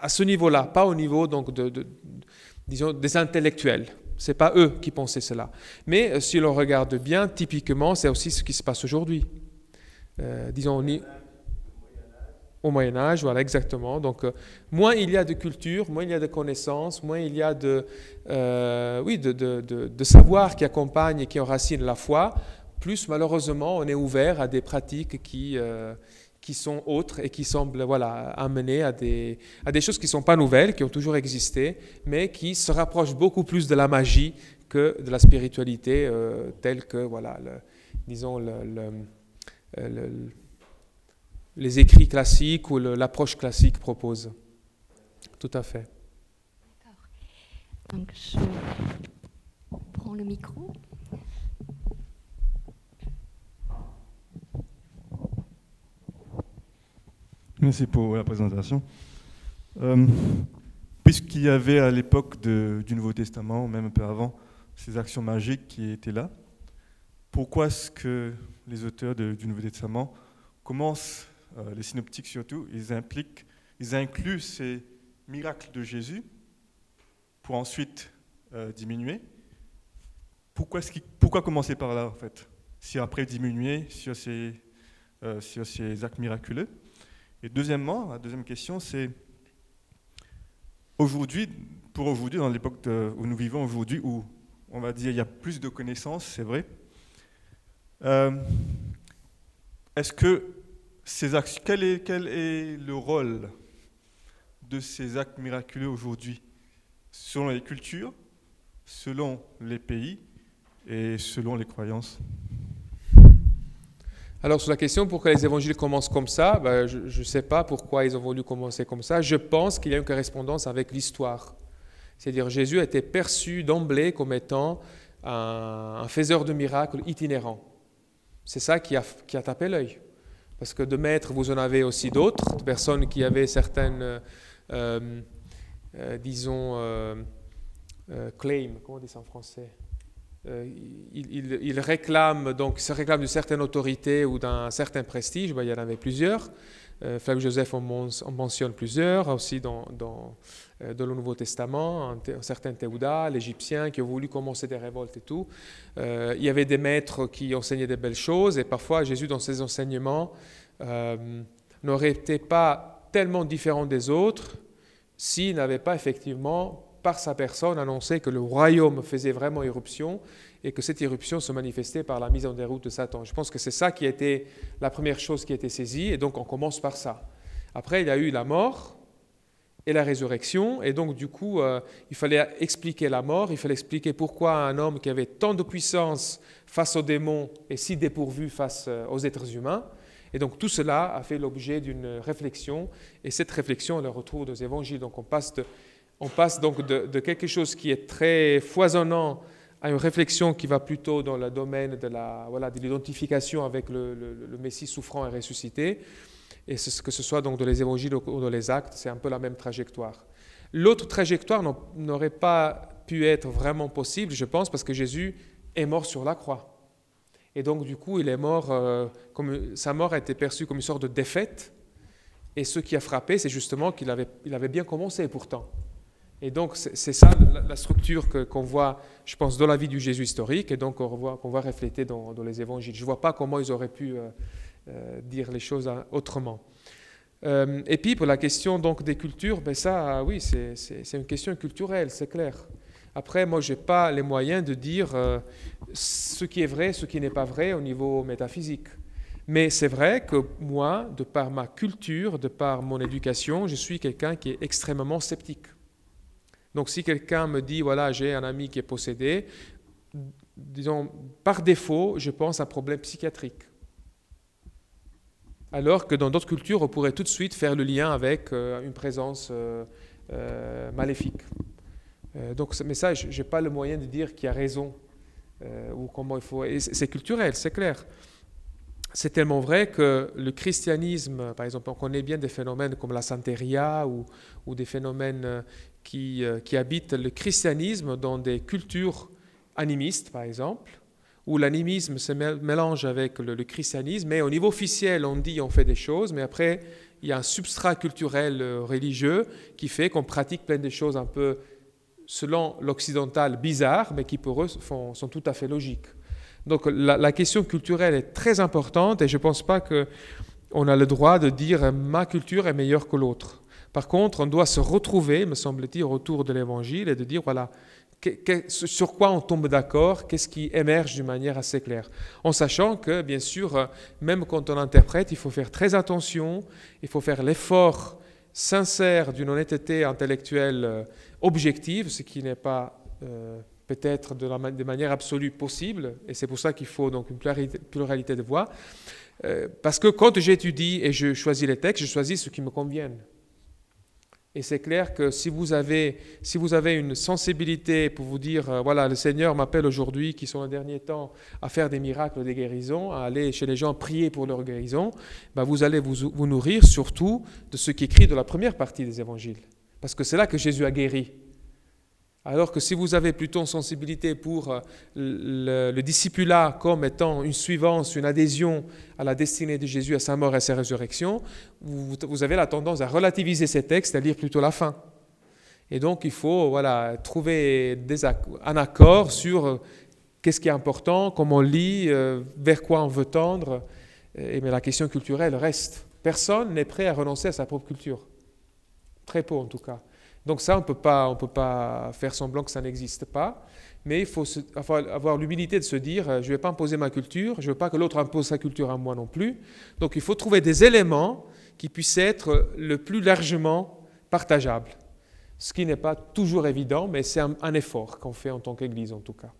à, ce niveau-là, pas au niveau donc, de, disons, des intellectuels. Ce n'est pas eux qui pensaient cela. Mais euh, si l'on regarde bien, typiquement, c'est aussi ce qui se passe aujourd'hui. disons, au Moyen Âge, voilà, exactement. Donc, moins il y a de culture, moins il y a de connaissances, moins il y a de, oui, de, de, savoir qui accompagne et qui enracine la foi, plus malheureusement on est ouvert à des pratiques qui, euh, qui sont autres et qui semblent voilà, amener à des, à des choses qui ne sont pas nouvelles, qui ont toujours existé, mais qui se rapprochent beaucoup plus de la magie que de la spiritualité euh, telle que, voilà, disons, euh, les écrits classiques ou l'approche classique proposent. Tout à fait. Donc je prends le micro. Merci pour la présentation. Euh, puisqu'il y avait à l'époque du Nouveau Testament, même un peu avant, ces actions magiques qui étaient là, pourquoi est-ce que les auteurs du Nouveau Testament commencent, euh, les synoptiques surtout, ils, impliquent, ils incluent ces miracles de Jésus pour ensuite euh, diminuer? Pourquoi, pourquoi commencer par là en fait? Si après diminuer sur ces, sur ces actes miraculeux? Et deuxièmement, la deuxième question, c'est aujourd'hui, pour aujourd'hui, dans l'époque où nous vivons aujourd'hui, où on va dire il y a plus de connaissances, c'est vrai. Euh, est-ce que ces actes, quel est, quel est le rôle de ces actes miraculeux aujourd'hui, selon les cultures, selon les pays et selon les croyances? Alors sur la question pourquoi les évangiles commencent comme ça, ben, je ne sais pas pourquoi ils ont voulu commencer comme ça. Je pense qu'il y a une correspondance avec l'histoire. C'est-à-dire Jésus a été perçu d'emblée comme étant un, faiseur de miracles itinérant. C'est ça qui a, tapé l'œil. Parce que de maîtres, vous en avez aussi d'autres, de personnes qui avaient certaines, euh, euh, disons, euh, claims, comment on dit ça en français? Euh, il, réclame donc se réclame d'une certaine autorité ou d'un certain prestige. Ben, il y en avait plusieurs. Euh, Flavius Joseph en, mentionne plusieurs, aussi dans, euh, le Nouveau Testament, un, certain Théouda, l'Égyptien, qui a voulu commencer des révoltes et tout. Euh, il y avait des maîtres qui enseignaient des belles choses, et parfois Jésus, dans ses enseignements, n'aurait été pas tellement différent des autres s'il n'avait pas effectivement par sa personne, annonçait que le royaume faisait vraiment éruption et que cette éruption se manifestait par la mise en déroute de Satan. Je pense que c'est ça qui a été la première chose qui a été saisie, et donc on commence par ça. Après, il y a eu la mort et la résurrection, et donc du coup, euh, il fallait expliquer la mort, il fallait expliquer pourquoi un homme qui avait tant de puissance face aux démons est si dépourvu face euh, aux êtres humains. Et donc tout cela a fait l'objet d'une réflexion, et cette réflexion, on la retrouve dans les évangiles. Donc on passe de On passe donc de, quelque chose qui est très foisonnant à une réflexion qui va plutôt dans le domaine de l'identification avec le, Messie souffrant et ressuscité, et que ce soit donc dans les évangiles ou dans les actes, c'est un peu la même trajectoire. L'autre trajectoire n'aurait pas pu être vraiment possible, je pense, parce que Jésus est mort sur la croix. Et donc, du coup, il est mort, euh, comme, sa mort a été perçue comme une sorte de défaite. Et ce qui a frappé, c'est justement qu'il avait, avait bien commencé pourtant. Et donc, c'est ça la, structure qu'on voit, je pense, dans la vie du Jésus historique et donc qu'on voit, qu'on voit refléter dans, les évangiles. Je ne vois pas comment ils auraient pu euh, euh, dire les choses autrement. et puis, pour la question donc, des cultures, ben ça, oui, c'est une question culturelle, c'est clair. Après, moi, je n'ai pas les moyens de dire euh, ce qui est vrai, ce qui n'est pas vrai au niveau métaphysique. Mais c'est vrai que moi, de par ma culture, de par mon éducation, je suis quelqu'un qui est extrêmement sceptique. Donc si quelqu'un me dit, voilà, j'ai un ami qui est possédé, disons, par défaut, je pense à un problème psychiatrique. Alors que dans d'autres cultures, on pourrait tout de suite faire le lien avec euh, une présence euh, maléfique. Euh, donc ce message, je n'ai pas le moyen de dire qui a raison ou comment il faut. C'est culturel, c'est clair. C'est tellement vrai que le christianisme, par exemple, on connaît bien des phénomènes comme la santeria ou, des phénomènes qui, qui, habitent le christianisme dans des cultures animistes, par exemple, où l'animisme se mélange avec le, christianisme, mais au niveau officiel, on dit on fait des choses, mais après, il y a un substrat culturel religieux qui fait qu'on pratique plein de choses un peu selon l'occidental, bizarres, mais qui pour eux sont tout à fait logiques. Donc la, question culturelle est très importante et je ne pense pas qu'on a le droit de dire ma culture est meilleure que l'autre. Par contre, on doit se retrouver, me semble-t-il, autour de l'évangile et de dire, voilà, sur quoi on tombe d'accord, qu'est-ce qui émerge d'une manière assez claire. En sachant que, bien sûr, même quand on interprète, il faut faire très attention, il faut faire l'effort sincère d'une honnêteté intellectuelle euh, objective, ce qui n'est pas euh, peut-être de, manière absolue possible, et c'est pour ça qu'il faut donc une pluralité, de voix, euh, parce que quand j'étudie et je choisis les textes, je choisis ce qui me conviennent. Et c'est clair que si vous, avez, si vous avez une sensibilité pour vous dire, euh, voilà, le Seigneur m'appelle aujourd'hui, qui sont les derniers temps, à faire des miracles, des guérisons, à aller chez les gens prier pour leur guérison, ben vous allez vous, vous nourrir surtout de ce qui écrit dans la première partie des évangiles. Parce que c'est là que Jésus a guéri. Alors que si vous avez plutôt sensibilité pour euh, le, le, discipulat comme étant une suivance, une adhésion à la destinée de Jésus, à sa mort et à sa résurrection, vous, avez la tendance à relativiser ces textes, à lire plutôt la fin. Et donc il faut voilà, trouver un accord sur euh, qu'est-ce qui est important, comment on lit, euh, vers quoi on veut tendre. mais la question culturelle reste. Personne n'est prêt à renoncer à sa propre culture. Très peu en tout cas. Donc ça, on ne peut pas faire semblant que ça n'existe pas, mais il faut avoir l'humilité de se dire, euh, je ne vais pas imposer ma culture, je ne veux pas que l'autre impose sa culture à moi non plus. Donc il faut trouver des éléments qui puissent être le plus largement partageables, ce qui n'est pas toujours évident, mais c'est un effort qu'on fait en tant qu'Église en tout cas.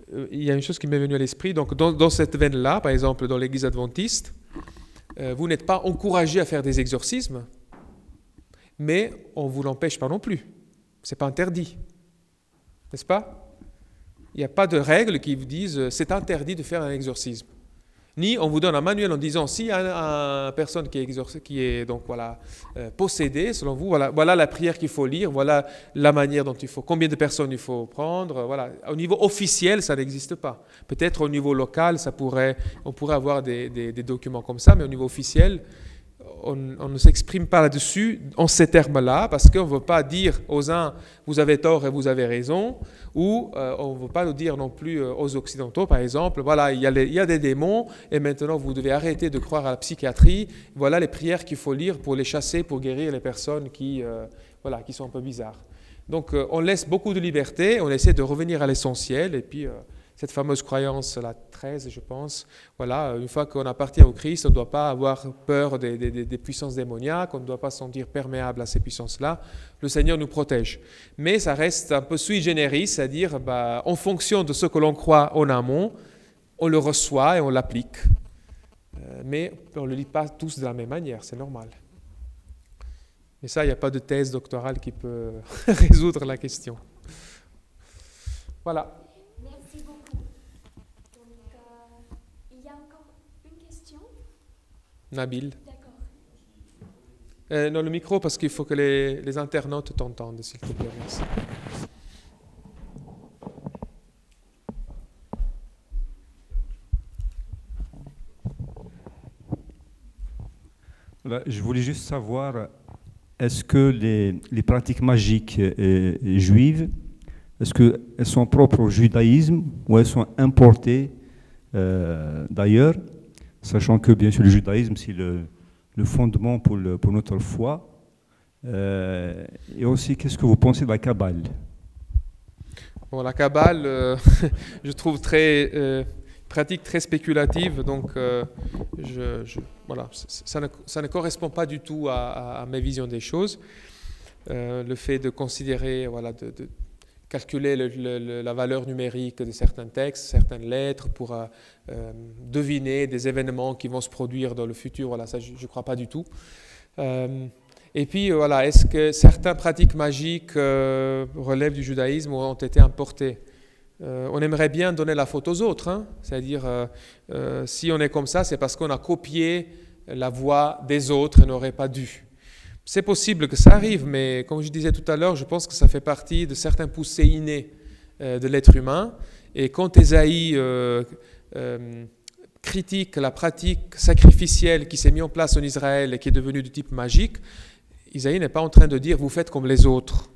Euh, il y a une chose qui m'est venue à l'esprit. Donc, dans, cette veine-là, par exemple, dans l'Église adventiste, euh, vous n'êtes pas encouragé à faire des exorcismes, mais on ne vous l'empêche pas non plus. Ce n'est pas interdit. N'est-ce pas? Il n'y a pas de règles qui vous disent euh, c'est interdit de faire un exorcisme ni on vous donne un manuel en disant si une personne qui est, qui est donc voilà euh, possédée, selon vous, voilà, la prière qu'il faut lire, voilà la manière dont il faut, combien de personnes il faut prendre, voilà. Au niveau officiel, ça n'existe pas. Peut-être au niveau local, ça pourrait, on pourrait avoir des documents comme ça, mais au niveau officiel, on, ne s'exprime pas là-dessus en ces termes-là, parce qu'on ne veut pas dire aux uns, vous avez tort et vous avez raison, ou euh, on ne veut pas nous dire non plus euh, aux Occidentaux, par exemple, voilà, il y, a des démons, et maintenant vous devez arrêter de croire à la psychiatrie, voilà les prières qu'il faut lire pour les chasser, pour guérir les personnes qui, euh, voilà, qui sont un peu bizarres. Donc on laisse beaucoup de liberté, on essaie de revenir à l'essentiel, et puis cette fameuse croyance, la 13, je pense. Voilà, une fois qu'on appartient au Christ, on ne doit pas avoir peur des, puissances démoniaques, on ne doit pas se sentir perméable à ces puissances-là. Le Seigneur nous protège. Mais ça reste un peu sui generis, c'est-à-dire bah, en fonction de ce que l'on croit en amont, on le reçoit et on l'applique. Euh, mais on ne le lit pas tous de la même manière, c'est normal. Mais ça, il n'y a pas de thèse doctorale qui peut résoudre la question. Voilà. Merci beaucoup. Donc, euh, il y a encore une question? Nabil. D'accord. Euh, non, le micro, parce qu'il faut que les, les internautes t'entendent, s'il te plaît. Merci. Voilà, je voulais juste savoir, est-ce que les, les pratiques magiques euh, juives, est-ce qu'elles sont propres au judaïsme ou elles sont importées euh, d'ailleurs, sachant que bien sûr le judaïsme c'est le, fondement pour, notre foi. Euh, et aussi, qu'est-ce que vous pensez de la Kabbale? Bon, la Kabbale, euh, je trouve très euh, pratique, très spéculative, donc euh, voilà, ça ne, correspond pas du tout à, mes visions des choses. Euh, le fait de considérer, voilà, de calculer le- le- le- la valeur numérique de certains textes, certaines lettres pour euh, euh, deviner des événements qui vont se produire dans le futur, voilà, ça je ne crois pas du tout. Euh, et puis, voilà, est-ce que certaines pratiques magiques relèvent du judaïsme ou ont été importées? On aimerait bien donner la faute aux autres, hein. c'est-à-dire, si on est comme ça, c'est parce qu'on a copié la voix des autres et n'aurait pas dû. C'est possible que ça arrive, mais comme je disais tout à l'heure, je pense que ça fait partie de certains poussés innés euh, de l'être humain. Et quand Ésaïe euh, euh, critique la pratique sacrificielle qui s'est mise en place en Israël et qui est devenue de type magique, Isaïe n'est pas en train de dire vous faites comme les autres.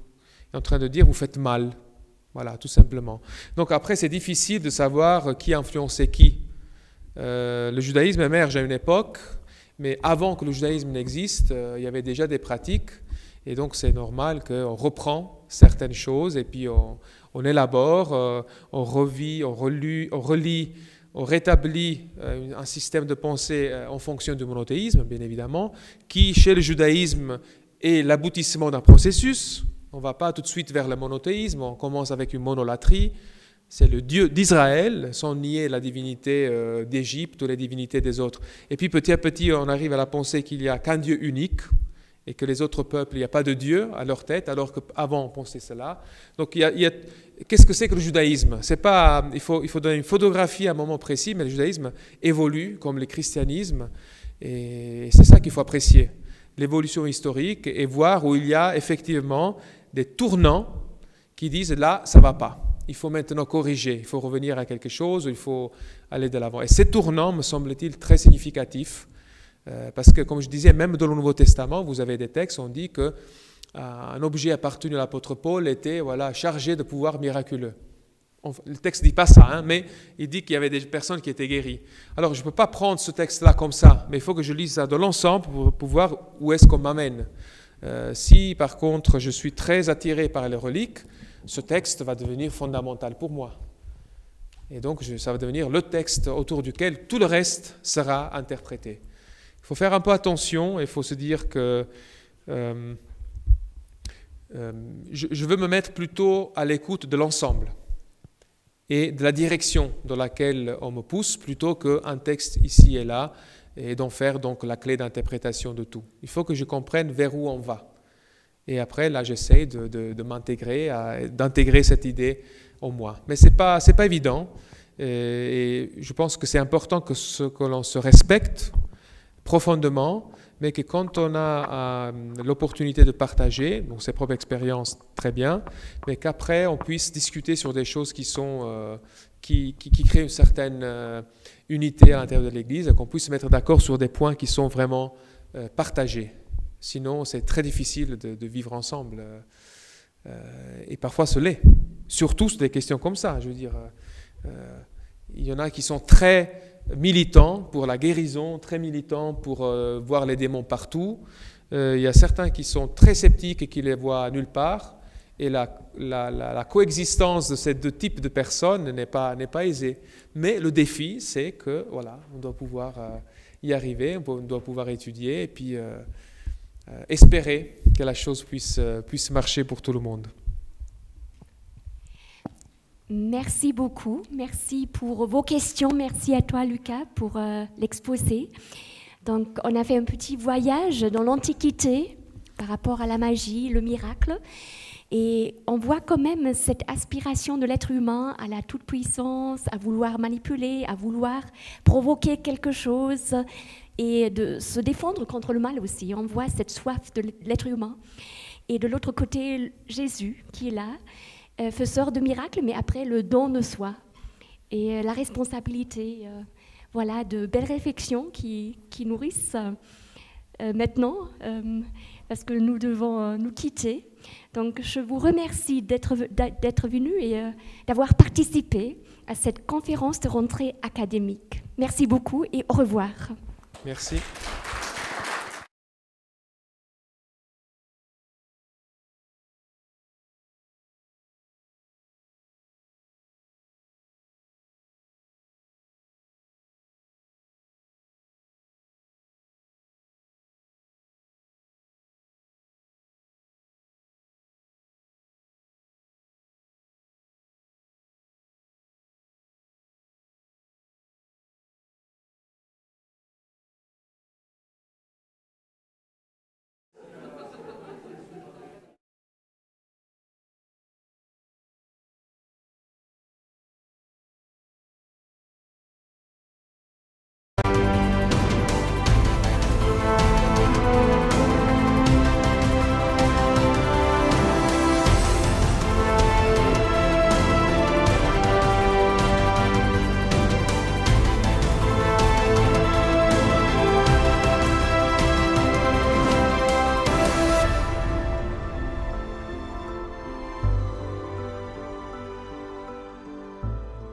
Il est en train de dire vous faites mal. Voilà, tout simplement. Donc après, c'est difficile de savoir qui a influencé qui. Euh, le judaïsme émerge à une époque, mais avant que le judaïsme n'existe, euh, il y avait déjà des pratiques. Et donc c'est normal qu'on reprend certaines choses et puis on, élabore, euh, on revit, on relit, on, on rétablit euh, un système de pensée en fonction du monothéisme, bien évidemment, qui chez le judaïsme est l'aboutissement d'un processus. On ne va pas tout de suite vers le monothéisme, on commence avec une monolatrie. C'est le Dieu d'Israël, sans nier la divinité euh, d'Égypte ou les divinités des autres. Et puis petit à petit, on arrive à la pensée qu'il n'y a qu'un Dieu unique et que les autres peuples, il n'y a pas de Dieu à leur tête, alors qu'avant on pensait cela. Donc qu'est-ce que c'est que le judaïsme? Pas, il faut, il faut donner une photographie à un moment précis, mais le judaïsme évolue comme le christianisme, et c'est ça qu'il faut apprécier, l'évolution historique et voir où il y a effectivement des tournants qui disent là, ça va pas. Il faut maintenant corriger, il faut revenir à quelque chose, il faut aller de l'avant. Et ces tournants, me semble-t-il, très significatifs, euh, parce que, comme je disais, même dans le Nouveau Testament, vous avez des textes, on dit que euh, un objet appartenu à l'apôtre Paul était voilà, chargé de pouvoirs miraculeux. Le texte ne dit pas ça, hein, mais il dit qu'il y avait des personnes qui étaient guéries. Alors, je ne peux pas prendre ce texte-là comme ça, mais il faut que je lise ça de l'ensemble pour, pour voir où est-ce qu'on m'amène. Euh, si, par contre, je suis très attiré par les reliques, ce texte va devenir fondamental pour moi. Et donc, ça va devenir le texte autour duquel tout le reste sera interprété. Il faut faire un peu attention, et il faut se dire que euh, euh, je, je veux me mettre plutôt à l'écoute de l'ensemble et de la direction dans laquelle on me pousse, plutôt qu'un texte ici et là, et d'en faire donc la clé d'interprétation de tout. Il faut que je comprenne vers où on va. Et après, là, j'essaie de, m'intégrer, d'intégrer cette idée en moi. Mais ce n'est pas, c'est pas évident. Et, et je pense que c'est important que, ce, que l'on se respecte profondément, mais que quand on a euh, l'opportunité de partager, donc ses propres expériences, très bien, mais qu'après on puisse discuter sur des choses qui sont euh, qui, créent une certaine euh, unité à l'intérieur de l'Église, et qu'on puisse se mettre d'accord sur des points qui sont vraiment euh, partagés. Sinon, c'est très difficile de, vivre ensemble. euh, euh, et parfois, ce l'est. Surtout sur des questions comme ça. Je veux dire, euh, il y en a qui sont très militants pour la guérison, très militants pour voir les démons partout. Il y a certains qui sont très sceptiques et qui les voient nulle part. Et la, coexistence de ces deux types de personnes n'est pas, aisée. Mais le défi, c'est que voilà, on doit pouvoir y arriver, on on doit pouvoir étudier et puis euh, espérer que la chose puisse, euh, puisse marcher pour tout le monde. Merci beaucoup. Merci pour vos questions. Merci à toi, Lucas, pour euh, l'exposé. Donc, on a fait un petit voyage dans l'Antiquité par rapport à la magie, le miracle. Et on voit quand même cette aspiration de l'être humain à la toute-puissance, à vouloir manipuler, à vouloir provoquer quelque chose et de se défendre contre le mal aussi. On voit cette soif de l'être humain. Et de l'autre côté, Jésus qui est là, euh, faiseur de miracles, mais après le don de soi et euh, la responsabilité. Euh, voilà, de belles réflexions qui, qui nourrissent maintenant, parce que nous devons nous quitter. Donc, je vous remercie d'être venu et d'avoir participé à cette conférence de rentrée académique. Merci beaucoup et au revoir. Merci.